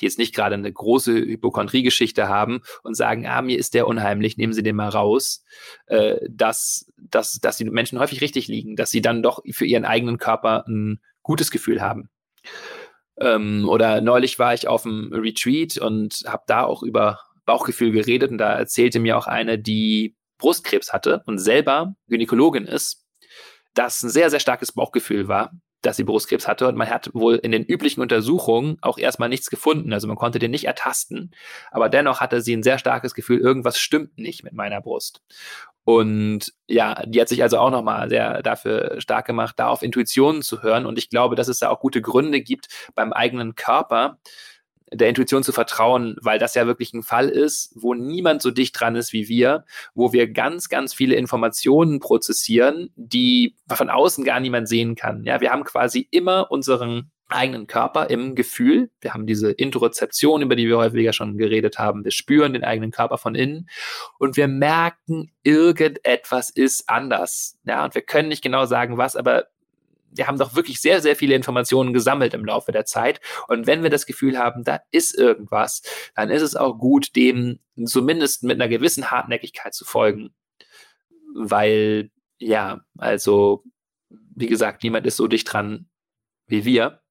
die jetzt nicht gerade eine große Hypochondrie-Geschichte haben und sagen, ah, mir ist der unheimlich, nehmen Sie den mal raus, äh, dass, dass, dass die Menschen häufig richtig liegen, dass sie dann doch für ihren eigenen Körper ein gutes Gefühl haben. Ähm, oder neulich war ich auf einem Retreat und habe da auch über Bauchgefühl geredet und da erzählte mir auch eine, die Brustkrebs hatte und selber Gynäkologin ist, dass ein sehr, sehr starkes Bauchgefühl war dass sie Brustkrebs hatte und man hat wohl in den üblichen Untersuchungen auch erstmal nichts gefunden. Also man konnte den nicht ertasten, aber dennoch hatte sie ein sehr starkes Gefühl, irgendwas stimmt nicht mit meiner Brust. Und ja, die hat sich also auch nochmal sehr dafür stark gemacht, da auf Intuitionen zu hören. Und ich glaube, dass es da auch gute Gründe gibt, beim eigenen Körper der Intuition zu vertrauen, weil das ja wirklich ein Fall ist, wo niemand so dicht dran ist wie wir, wo wir ganz, ganz viele Informationen prozessieren, die von außen gar niemand sehen kann. Ja, wir haben quasi immer unseren eigenen Körper im Gefühl. Wir haben diese Interozeption, über die wir häufiger schon geredet haben. Wir spüren den eigenen Körper von innen und wir merken, irgendetwas ist anders. Ja, und wir können nicht genau sagen, was, aber wir haben doch wirklich sehr, sehr viele Informationen gesammelt im Laufe der Zeit. Und wenn wir das Gefühl haben, da ist irgendwas, dann ist es auch gut, dem zumindest mit einer gewissen Hartnäckigkeit zu folgen. Weil, ja, also, wie gesagt, niemand ist so dicht dran wie wir.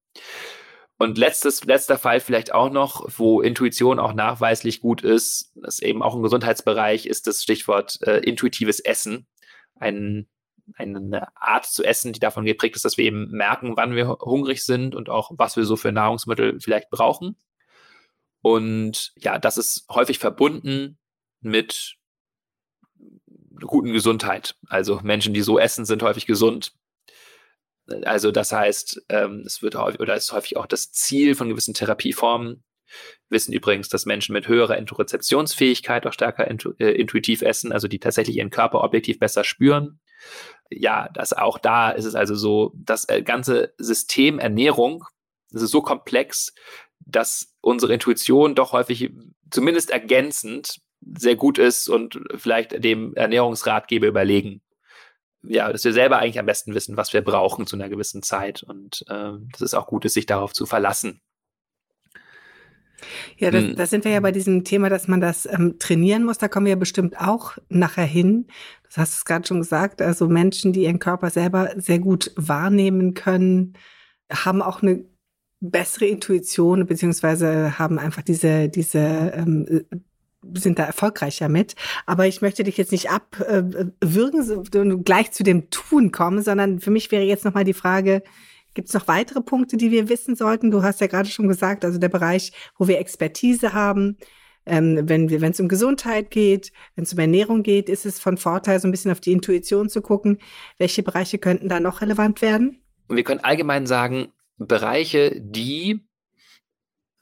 Und letztes, letzter Fall vielleicht auch noch, wo Intuition auch nachweislich gut ist, das ist eben auch im Gesundheitsbereich, ist das Stichwort äh, intuitives Essen. Ein eine Art zu essen, die davon geprägt ist, dass wir eben merken, wann wir hungrig sind und auch, was wir so für Nahrungsmittel vielleicht brauchen. Und ja, das ist häufig verbunden mit guten Gesundheit. Also Menschen, die so essen, sind häufig gesund. Also das heißt, ähm, es wird häufig oder ist häufig auch das Ziel von gewissen Therapieformen. Wir wissen übrigens, dass Menschen mit höherer Interozeptionsfähigkeit auch stärker intu äh, intuitiv essen, also die tatsächlich ihren Körper objektiv besser spüren ja, das auch da ist es also so, das äh, ganze System Ernährung, das ist so komplex, dass unsere Intuition doch häufig zumindest ergänzend sehr gut ist und vielleicht dem Ernährungsratgeber überlegen. Ja, dass wir selber eigentlich am besten wissen, was wir brauchen zu einer gewissen Zeit und äh, dass es auch gut ist, sich darauf zu verlassen. Ja, das, hm. da sind wir ja bei diesem Thema, dass man das ähm, trainieren muss. Da kommen wir ja bestimmt auch nachher hin. Das hast du es gerade schon gesagt. Also Menschen, die ihren Körper selber sehr gut wahrnehmen können, haben auch eine bessere Intuition, beziehungsweise haben einfach diese, diese, ähm, sind da erfolgreicher mit. Aber ich möchte dich jetzt nicht abwürgen, äh, gleich zu dem Tun kommen, sondern für mich wäre jetzt nochmal die Frage, Gibt es noch weitere Punkte, die wir wissen sollten? Du hast ja gerade schon gesagt, also der Bereich, wo wir Expertise haben, ähm, wenn wenn es um Gesundheit geht, wenn es um Ernährung geht, ist es von Vorteil, so ein bisschen auf die Intuition zu gucken. Welche Bereiche könnten da noch relevant werden? Und wir können allgemein sagen, Bereiche, die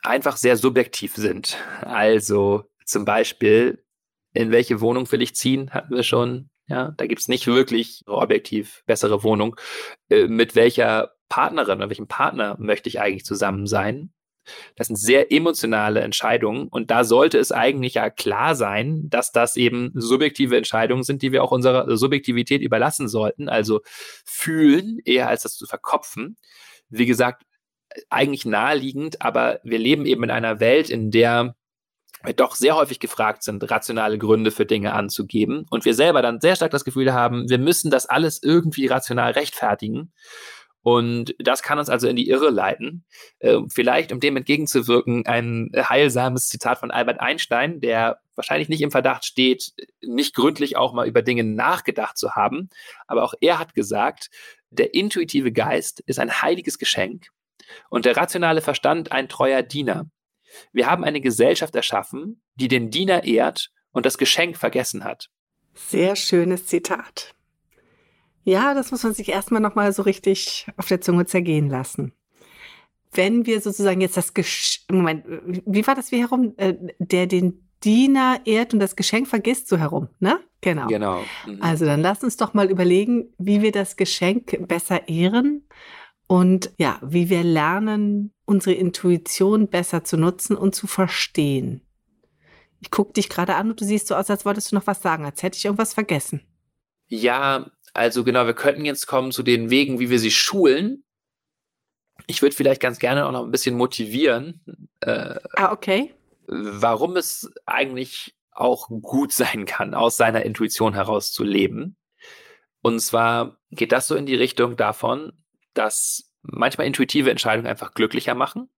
einfach sehr subjektiv sind. Also zum Beispiel, in welche Wohnung will ich ziehen, hatten wir schon. Ja, da gibt es nicht wirklich objektiv bessere Wohnung. Äh, mit welcher Partnerin oder welchem Partner möchte ich eigentlich zusammen sein? Das sind sehr emotionale Entscheidungen und da sollte es eigentlich ja klar sein, dass das eben subjektive Entscheidungen sind, die wir auch unserer Subjektivität überlassen sollten, also fühlen eher als das zu verkopfen. Wie gesagt, eigentlich naheliegend, aber wir leben eben in einer Welt, in der doch sehr häufig gefragt sind, rationale Gründe für Dinge anzugeben und wir selber dann sehr stark das Gefühl haben, wir müssen das alles irgendwie rational rechtfertigen Und das kann uns also in die Irre leiten. Äh, vielleicht, um dem entgegenzuwirken, ein heilsames Zitat von Albert Einstein, der wahrscheinlich nicht im Verdacht steht, nicht gründlich auch mal über Dinge nachgedacht zu haben. Aber auch er hat gesagt, der intuitive Geist ist ein heiliges Geschenk und der rationale Verstand ein treuer Diener. Wir haben eine Gesellschaft erschaffen, die den Diener ehrt und das Geschenk vergessen hat. Sehr schönes Zitat. Ja, das muss man sich erstmal nochmal so richtig auf der Zunge zergehen lassen. Wenn wir sozusagen jetzt das Gesch Moment, wie war das wie herum? Äh, der den Diener ehrt und das Geschenk vergisst, so herum, ne? Genau. Genau. Mhm. Also dann lass uns doch mal überlegen, wie wir das Geschenk besser ehren und ja, wie wir lernen, unsere Intuition besser zu nutzen und zu verstehen. Ich gucke dich gerade an und du siehst so aus, als wolltest du noch was sagen, als hätte ich irgendwas vergessen. Ja, also genau, wir könnten jetzt kommen zu den Wegen, wie wir sie schulen. Ich würde vielleicht ganz gerne auch noch ein bisschen motivieren. Äh, ah, okay. Warum es eigentlich auch gut sein kann, aus seiner Intuition heraus zu leben. Und zwar geht das so in die Richtung davon, dass manchmal intuitive Entscheidungen einfach glücklicher machen.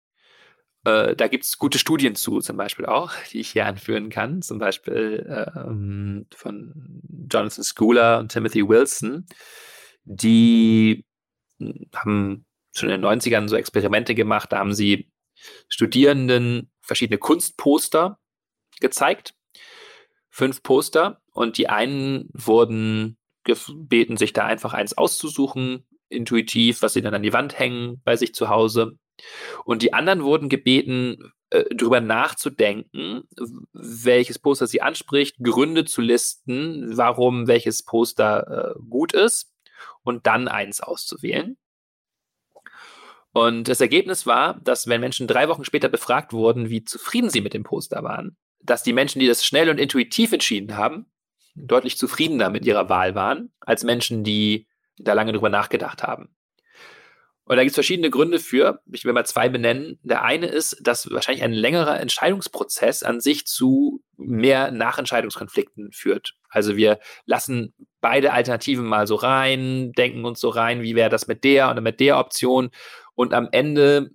Äh, da gibt es gute Studien zu, zum Beispiel auch, die ich hier anführen kann. Zum Beispiel ähm, von Jonathan Schooler und Timothy Wilson. Die haben schon in den 90ern so Experimente gemacht. Da haben sie Studierenden verschiedene Kunstposter gezeigt. Fünf Poster. Und die einen wurden gebeten, sich da einfach eins auszusuchen, intuitiv, was sie dann an die Wand hängen bei sich zu Hause. Und die anderen wurden gebeten, äh, darüber nachzudenken, welches Poster sie anspricht, Gründe zu listen, warum welches Poster äh, gut ist und dann eins auszuwählen. Und das Ergebnis war, dass wenn Menschen drei Wochen später befragt wurden, wie zufrieden sie mit dem Poster waren, dass die Menschen, die das schnell und intuitiv entschieden haben, deutlich zufriedener mit ihrer Wahl waren, als Menschen, die da lange drüber nachgedacht haben. Und da gibt es verschiedene Gründe für. Ich will mal zwei benennen. Der eine ist, dass wahrscheinlich ein längerer Entscheidungsprozess an sich zu mehr Nachentscheidungskonflikten führt. Also wir lassen beide Alternativen mal so rein, denken uns so rein, wie wäre das mit der oder mit der Option. Und am Ende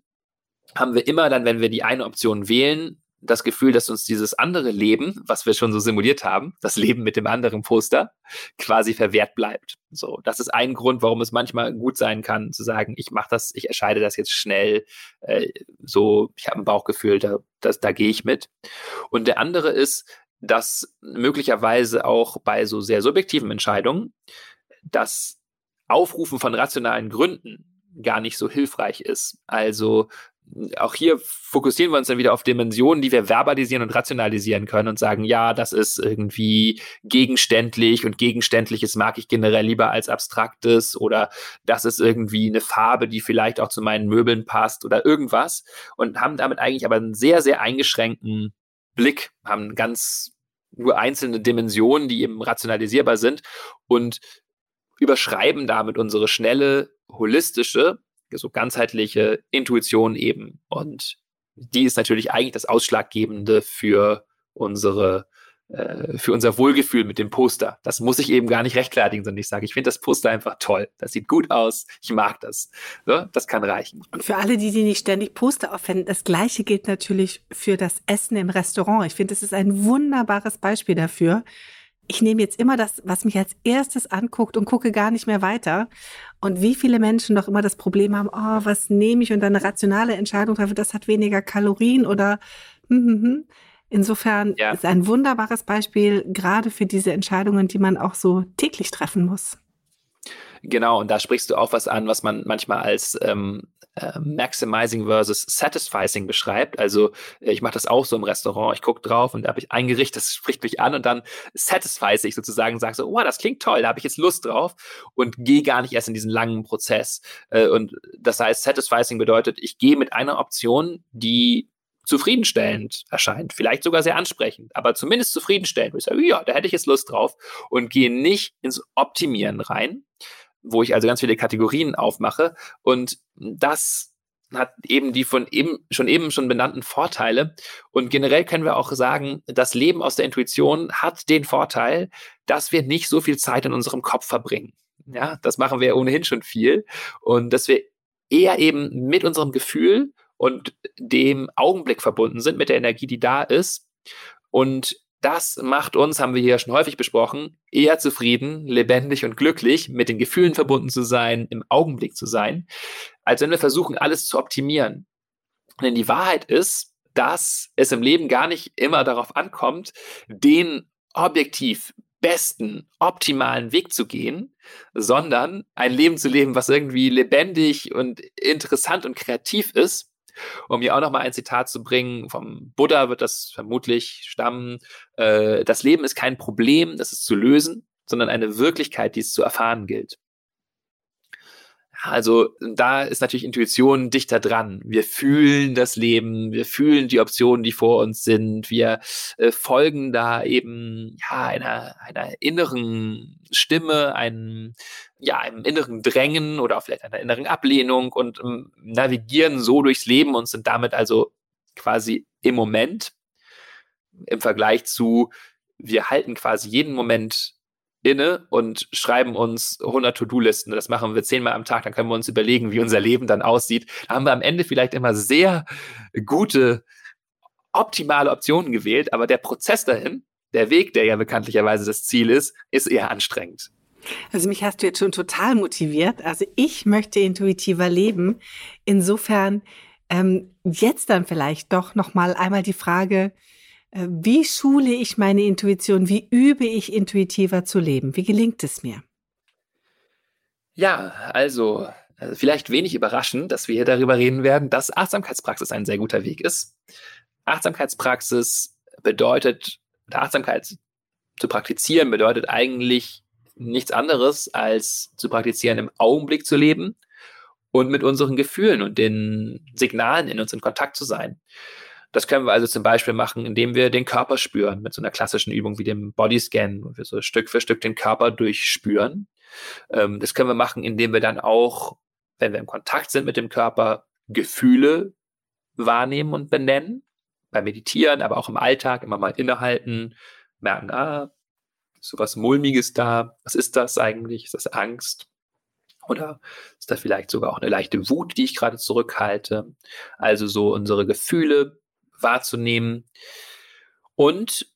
haben wir immer dann, wenn wir die eine Option wählen, das Gefühl, dass uns dieses andere Leben, was wir schon so simuliert haben, das Leben mit dem anderen Poster, quasi verwehrt bleibt. So, das ist ein Grund, warum es manchmal gut sein kann, zu sagen, ich mache das, ich entscheide das jetzt schnell, äh, so, ich habe ein Bauchgefühl, da, das, da gehe ich mit. Und der andere ist, dass möglicherweise auch bei so sehr subjektiven Entscheidungen das Aufrufen von rationalen Gründen gar nicht so hilfreich ist. Also auch hier fokussieren wir uns dann wieder auf Dimensionen, die wir verbalisieren und rationalisieren können und sagen, ja, das ist irgendwie gegenständlich und Gegenständliches mag ich generell lieber als Abstraktes oder das ist irgendwie eine Farbe, die vielleicht auch zu meinen Möbeln passt oder irgendwas und haben damit eigentlich aber einen sehr, sehr eingeschränkten Blick, haben ganz nur einzelne Dimensionen, die eben rationalisierbar sind und überschreiben damit unsere schnelle, holistische so ganzheitliche Intuition eben. Und die ist natürlich eigentlich das Ausschlaggebende für unsere äh, für unser Wohlgefühl mit dem Poster. Das muss ich eben gar nicht rechtfertigen, sondern ich sage, ich finde das Poster einfach toll. Das sieht gut aus. Ich mag das. So, das kann reichen. Und für alle, die, die nicht ständig Poster aufwenden, das Gleiche gilt natürlich für das Essen im Restaurant. Ich finde, das ist ein wunderbares Beispiel dafür, ich nehme jetzt immer das, was mich als erstes anguckt und gucke gar nicht mehr weiter. Und wie viele Menschen doch immer das Problem haben, oh, was nehme ich und dann eine rationale Entscheidung treffe, das hat weniger Kalorien oder hm, hm, hm. Insofern ja. ist ein wunderbares Beispiel gerade für diese Entscheidungen, die man auch so täglich treffen muss. Genau, und da sprichst du auch was an, was man manchmal als ähm, äh, Maximizing versus Satisfying beschreibt. Also äh, ich mache das auch so im Restaurant. Ich gucke drauf und da habe ich ein Gericht, das spricht mich an und dann satisfies ich sozusagen, sage so, oh, das klingt toll, da habe ich jetzt Lust drauf und gehe gar nicht erst in diesen langen Prozess. Äh, und das heißt, Satisfying bedeutet, ich gehe mit einer Option, die zufriedenstellend erscheint, vielleicht sogar sehr ansprechend, aber zumindest zufriedenstellend. Ich sage, ja, da hätte ich jetzt Lust drauf und gehe nicht ins Optimieren rein, wo ich also ganz viele Kategorien aufmache. Und das hat eben die von eben schon eben schon benannten Vorteile. Und generell können wir auch sagen, das Leben aus der Intuition hat den Vorteil, dass wir nicht so viel Zeit in unserem Kopf verbringen. Ja, das machen wir ohnehin schon viel. Und dass wir eher eben mit unserem Gefühl und dem Augenblick verbunden sind, mit der Energie, die da ist. Und das macht uns, haben wir hier schon häufig besprochen, eher zufrieden, lebendig und glücklich, mit den Gefühlen verbunden zu sein, im Augenblick zu sein, als wenn wir versuchen, alles zu optimieren. Denn die Wahrheit ist, dass es im Leben gar nicht immer darauf ankommt, den objektiv besten, optimalen Weg zu gehen, sondern ein Leben zu leben, was irgendwie lebendig und interessant und kreativ ist um hier auch nochmal ein Zitat zu bringen, vom Buddha wird das vermutlich stammen, äh, das Leben ist kein Problem, das ist zu lösen, sondern eine Wirklichkeit, die es zu erfahren gilt. Also da ist natürlich Intuition dichter dran. Wir fühlen das Leben, wir fühlen die Optionen, die vor uns sind. Wir äh, folgen da eben ja einer, einer inneren Stimme, einem ja einem inneren Drängen oder vielleicht einer inneren Ablehnung und ähm, navigieren so durchs Leben und sind damit also quasi im Moment im Vergleich zu wir halten quasi jeden Moment inne und schreiben uns 100 To-Do-Listen. Das machen wir zehnmal am Tag, dann können wir uns überlegen, wie unser Leben dann aussieht. Da haben wir am Ende vielleicht immer sehr gute, optimale Optionen gewählt, aber der Prozess dahin, der Weg, der ja bekanntlicherweise das Ziel ist, ist eher anstrengend. Also mich hast du jetzt schon total motiviert. Also ich möchte intuitiver leben. Insofern ähm, jetzt dann vielleicht doch noch mal einmal die Frage, wie schule ich meine Intuition? Wie übe ich intuitiver zu leben? Wie gelingt es mir? Ja, also, also vielleicht wenig überraschend, dass wir hier darüber reden werden, dass Achtsamkeitspraxis ein sehr guter Weg ist. Achtsamkeitspraxis bedeutet, Achtsamkeit zu praktizieren bedeutet eigentlich nichts anderes, als zu praktizieren, im Augenblick zu leben und mit unseren Gefühlen und den Signalen in uns in Kontakt zu sein. Das können wir also zum Beispiel machen, indem wir den Körper spüren, mit so einer klassischen Übung wie dem Bodyscan, wo wir so Stück für Stück den Körper durchspüren. Ähm, das können wir machen, indem wir dann auch, wenn wir im Kontakt sind mit dem Körper, Gefühle wahrnehmen und benennen. Beim Meditieren, aber auch im Alltag immer mal innehalten, merken, ah, ist so was Mulmiges da. Was ist das eigentlich? Ist das Angst? Oder ist da vielleicht sogar auch eine leichte Wut, die ich gerade zurückhalte? Also so unsere Gefühle wahrzunehmen. Und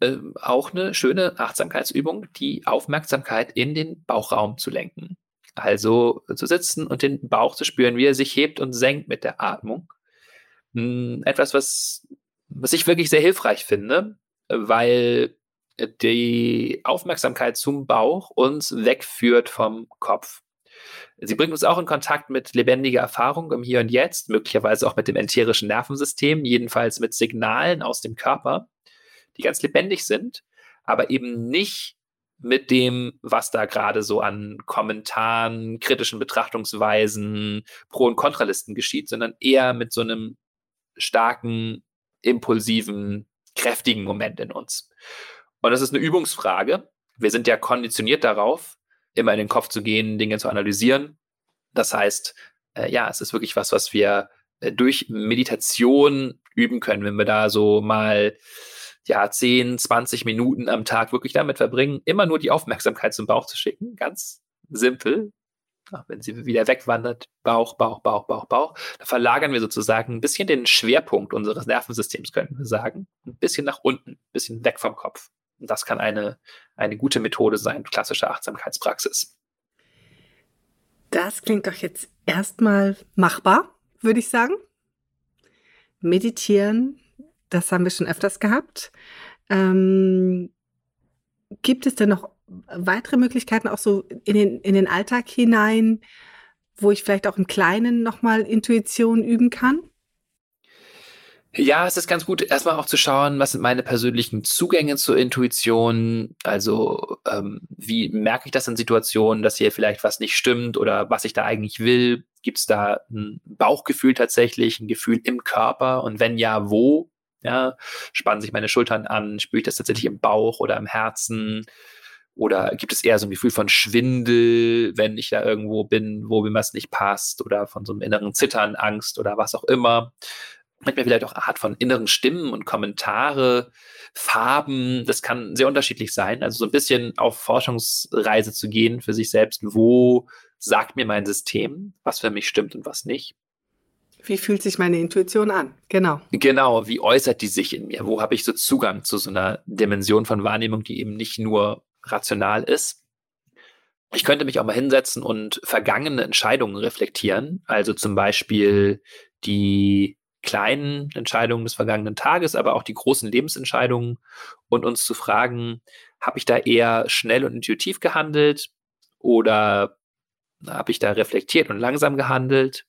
äh, auch eine schöne Achtsamkeitsübung, die Aufmerksamkeit in den Bauchraum zu lenken. Also zu sitzen und den Bauch zu spüren, wie er sich hebt und senkt mit der Atmung. Hm, etwas, was, was ich wirklich sehr hilfreich finde, weil die Aufmerksamkeit zum Bauch uns wegführt vom Kopf. Sie bringt uns auch in Kontakt mit lebendiger Erfahrung im Hier und Jetzt, möglicherweise auch mit dem enterischen Nervensystem, jedenfalls mit Signalen aus dem Körper, die ganz lebendig sind, aber eben nicht mit dem, was da gerade so an Kommentaren, kritischen Betrachtungsweisen, Pro- und Kontralisten geschieht, sondern eher mit so einem starken, impulsiven, kräftigen Moment in uns. Und das ist eine Übungsfrage. Wir sind ja konditioniert darauf, immer in den Kopf zu gehen, Dinge zu analysieren. Das heißt, äh, ja, es ist wirklich was, was wir äh, durch Meditation üben können, wenn wir da so mal ja, 10, 20 Minuten am Tag wirklich damit verbringen, immer nur die Aufmerksamkeit zum Bauch zu schicken. Ganz simpel. Ach, wenn sie wieder wegwandert, Bauch, Bauch, Bauch, Bauch, Bauch, da verlagern wir sozusagen ein bisschen den Schwerpunkt unseres Nervensystems, könnten wir sagen. Ein bisschen nach unten, ein bisschen weg vom Kopf. Und das kann eine, eine gute Methode sein, klassische Achtsamkeitspraxis. Das klingt doch jetzt erstmal machbar, würde ich sagen. Meditieren, das haben wir schon öfters gehabt. Ähm, gibt es denn noch weitere Möglichkeiten, auch so in den, in den Alltag hinein, wo ich vielleicht auch im Kleinen nochmal Intuition üben kann? Ja, es ist ganz gut, erstmal auch zu schauen, was sind meine persönlichen Zugänge zur Intuition. Also, ähm, wie merke ich das in Situationen, dass hier vielleicht was nicht stimmt oder was ich da eigentlich will? Gibt es da ein Bauchgefühl tatsächlich, ein Gefühl im Körper? Und wenn ja, wo? Ja, spannen sich meine Schultern an? Spüre ich das tatsächlich im Bauch oder im Herzen? Oder gibt es eher so ein Gefühl von Schwindel, wenn ich da irgendwo bin, wo mir was nicht passt? Oder von so einem inneren Zittern, Angst oder was auch immer? Manchmal vielleicht auch Art von inneren Stimmen und Kommentare, Farben, das kann sehr unterschiedlich sein. Also so ein bisschen auf Forschungsreise zu gehen für sich selbst, wo sagt mir mein System, was für mich stimmt und was nicht. Wie fühlt sich meine Intuition an? Genau. Genau, wie äußert die sich in mir? Wo habe ich so Zugang zu so einer Dimension von Wahrnehmung, die eben nicht nur rational ist? Ich könnte mich auch mal hinsetzen und vergangene Entscheidungen reflektieren. Also zum Beispiel die kleinen Entscheidungen des vergangenen Tages, aber auch die großen Lebensentscheidungen und uns zu fragen, habe ich da eher schnell und intuitiv gehandelt oder habe ich da reflektiert und langsam gehandelt?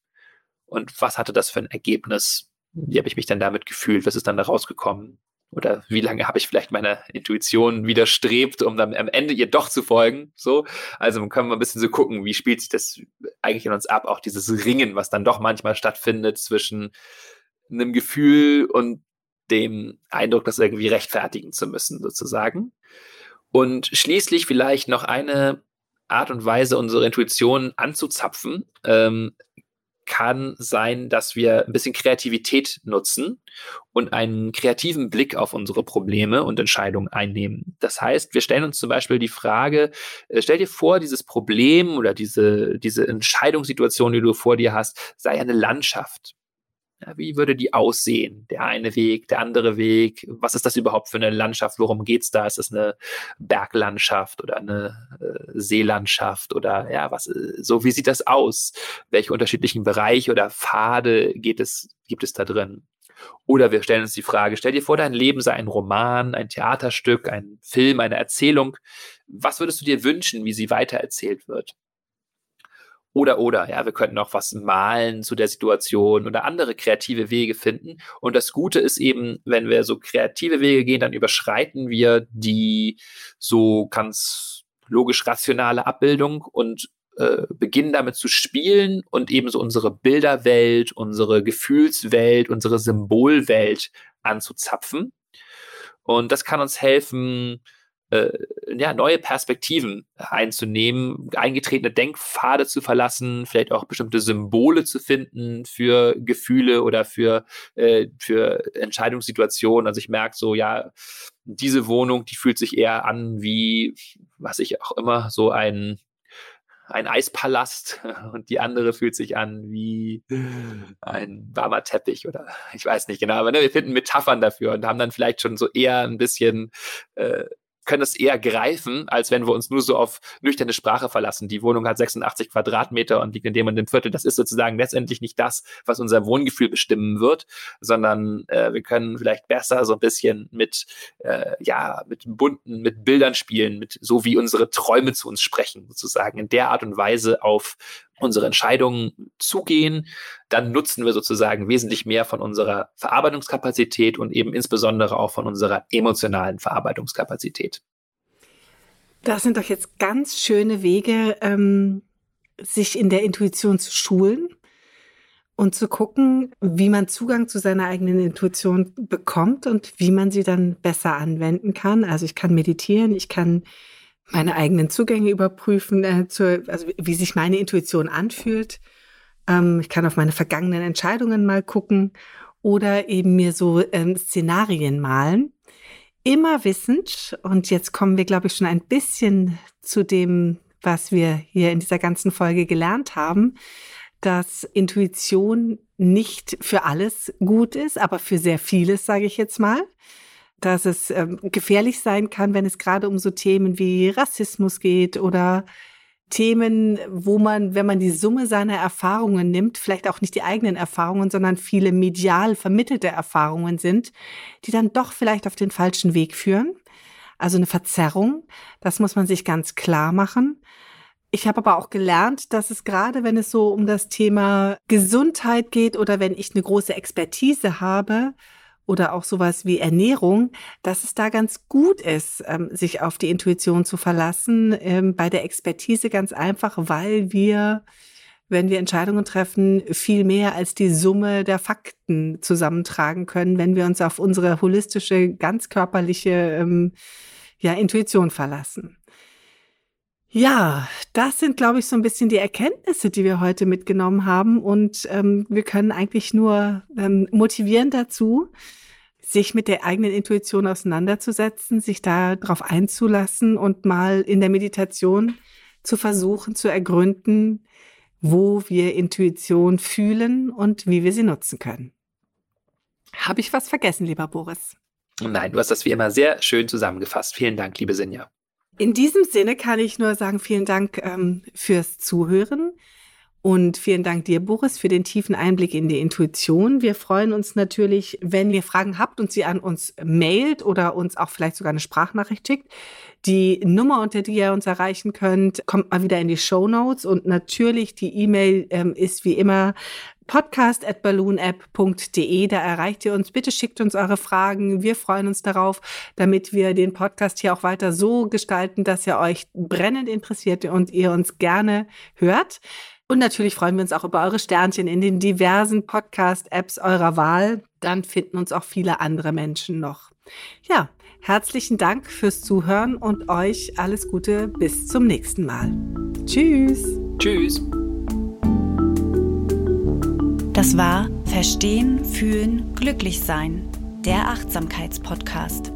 Und was hatte das für ein Ergebnis? Wie habe ich mich dann damit gefühlt? Was ist dann da rausgekommen? Oder wie lange habe ich vielleicht meiner Intuition widerstrebt, um dann am Ende ihr doch zu folgen? So, also kann mal ein bisschen so gucken, wie spielt sich das eigentlich in uns ab? Auch dieses Ringen, was dann doch manchmal stattfindet zwischen einem Gefühl und dem Eindruck, das irgendwie rechtfertigen zu müssen, sozusagen. Und schließlich vielleicht noch eine Art und Weise, unsere Intuition anzuzapfen, ähm, kann sein, dass wir ein bisschen Kreativität nutzen und einen kreativen Blick auf unsere Probleme und Entscheidungen einnehmen. Das heißt, wir stellen uns zum Beispiel die Frage, äh, stell dir vor, dieses Problem oder diese, diese Entscheidungssituation, die du vor dir hast, sei eine Landschaft. Ja, wie würde die aussehen? Der eine Weg, der andere Weg. Was ist das überhaupt für eine Landschaft? Worum geht's da? Ist das eine Berglandschaft oder eine äh, Seelandschaft oder ja, was? Äh, so wie sieht das aus? Welche unterschiedlichen Bereiche oder Pfade geht es, gibt es da drin? Oder wir stellen uns die Frage, stell dir vor, dein Leben sei ein Roman, ein Theaterstück, ein Film, eine Erzählung. Was würdest du dir wünschen, wie sie weitererzählt wird? Oder, oder, ja, wir könnten auch was malen zu der Situation oder andere kreative Wege finden. Und das Gute ist eben, wenn wir so kreative Wege gehen, dann überschreiten wir die so ganz logisch rationale Abbildung und äh, beginnen damit zu spielen und eben so unsere Bilderwelt, unsere Gefühlswelt, unsere Symbolwelt anzuzapfen. Und das kann uns helfen, äh, ja, neue Perspektiven einzunehmen, eingetretene Denkpfade zu verlassen, vielleicht auch bestimmte Symbole zu finden für Gefühle oder für, äh, für Entscheidungssituationen. Also ich merke so, ja, diese Wohnung, die fühlt sich eher an wie, was ich auch immer, so ein ein Eispalast (laughs) und die andere fühlt sich an wie ein warmer Teppich oder ich weiß nicht genau, aber ne, wir finden Metaphern dafür und haben dann vielleicht schon so eher ein bisschen äh, können es eher greifen, als wenn wir uns nur so auf nüchterne Sprache verlassen. Die Wohnung hat 86 Quadratmeter und liegt in dem und dem Viertel. Das ist sozusagen letztendlich nicht das, was unser Wohngefühl bestimmen wird, sondern äh, wir können vielleicht besser so ein bisschen mit, äh, ja, mit bunten, mit Bildern spielen, mit so wie unsere Träume zu uns sprechen, sozusagen in der Art und Weise auf unsere Entscheidungen zugehen, dann nutzen wir sozusagen wesentlich mehr von unserer Verarbeitungskapazität und eben insbesondere auch von unserer emotionalen Verarbeitungskapazität. Das sind doch jetzt ganz schöne Wege, ähm, sich in der Intuition zu schulen und zu gucken, wie man Zugang zu seiner eigenen Intuition bekommt und wie man sie dann besser anwenden kann. Also ich kann meditieren, ich kann meine eigenen Zugänge überprüfen, äh, zur, also wie sich meine Intuition anfühlt. Ähm, ich kann auf meine vergangenen Entscheidungen mal gucken oder eben mir so ähm, Szenarien malen. Immer wissend, und jetzt kommen wir, glaube ich, schon ein bisschen zu dem, was wir hier in dieser ganzen Folge gelernt haben, dass Intuition nicht für alles gut ist, aber für sehr vieles, sage ich jetzt mal dass es ähm, gefährlich sein kann, wenn es gerade um so Themen wie Rassismus geht oder Themen, wo man, wenn man die Summe seiner Erfahrungen nimmt, vielleicht auch nicht die eigenen Erfahrungen, sondern viele medial vermittelte Erfahrungen sind, die dann doch vielleicht auf den falschen Weg führen. Also eine Verzerrung, das muss man sich ganz klar machen. Ich habe aber auch gelernt, dass es gerade, wenn es so um das Thema Gesundheit geht oder wenn ich eine große Expertise habe, oder auch sowas wie Ernährung, dass es da ganz gut ist, ähm, sich auf die Intuition zu verlassen. Ähm, bei der Expertise ganz einfach, weil wir, wenn wir Entscheidungen treffen, viel mehr als die Summe der Fakten zusammentragen können, wenn wir uns auf unsere holistische, ganz körperliche ähm, ja, Intuition verlassen. Ja, das sind, glaube ich, so ein bisschen die Erkenntnisse, die wir heute mitgenommen haben. Und ähm, wir können eigentlich nur ähm, motivieren dazu, sich mit der eigenen Intuition auseinanderzusetzen, sich darauf einzulassen und mal in der Meditation zu versuchen zu ergründen, wo wir Intuition fühlen und wie wir sie nutzen können. Habe ich was vergessen, lieber Boris? Nein, du hast das wie immer sehr schön zusammengefasst. Vielen Dank, liebe Sinja. In diesem Sinne kann ich nur sagen, vielen Dank ähm, fürs Zuhören. Und vielen Dank dir, Boris, für den tiefen Einblick in die Intuition. Wir freuen uns natürlich, wenn ihr Fragen habt und sie an uns mailt oder uns auch vielleicht sogar eine Sprachnachricht schickt. Die Nummer, unter die ihr uns erreichen könnt, kommt mal wieder in die Show Notes. Und natürlich die E-Mail ähm, ist wie immer podcast at balloonapp.de. Da erreicht ihr uns. Bitte schickt uns eure Fragen. Wir freuen uns darauf, damit wir den Podcast hier auch weiter so gestalten, dass er euch brennend interessiert und ihr uns gerne hört. Und natürlich freuen wir uns auch über eure Sternchen in den diversen Podcast-Apps eurer Wahl. Dann finden uns auch viele andere Menschen noch. Ja, herzlichen Dank fürs Zuhören und euch alles Gute bis zum nächsten Mal. Tschüss. Tschüss. Das war Verstehen, Fühlen, Glücklich Sein, der Achtsamkeitspodcast.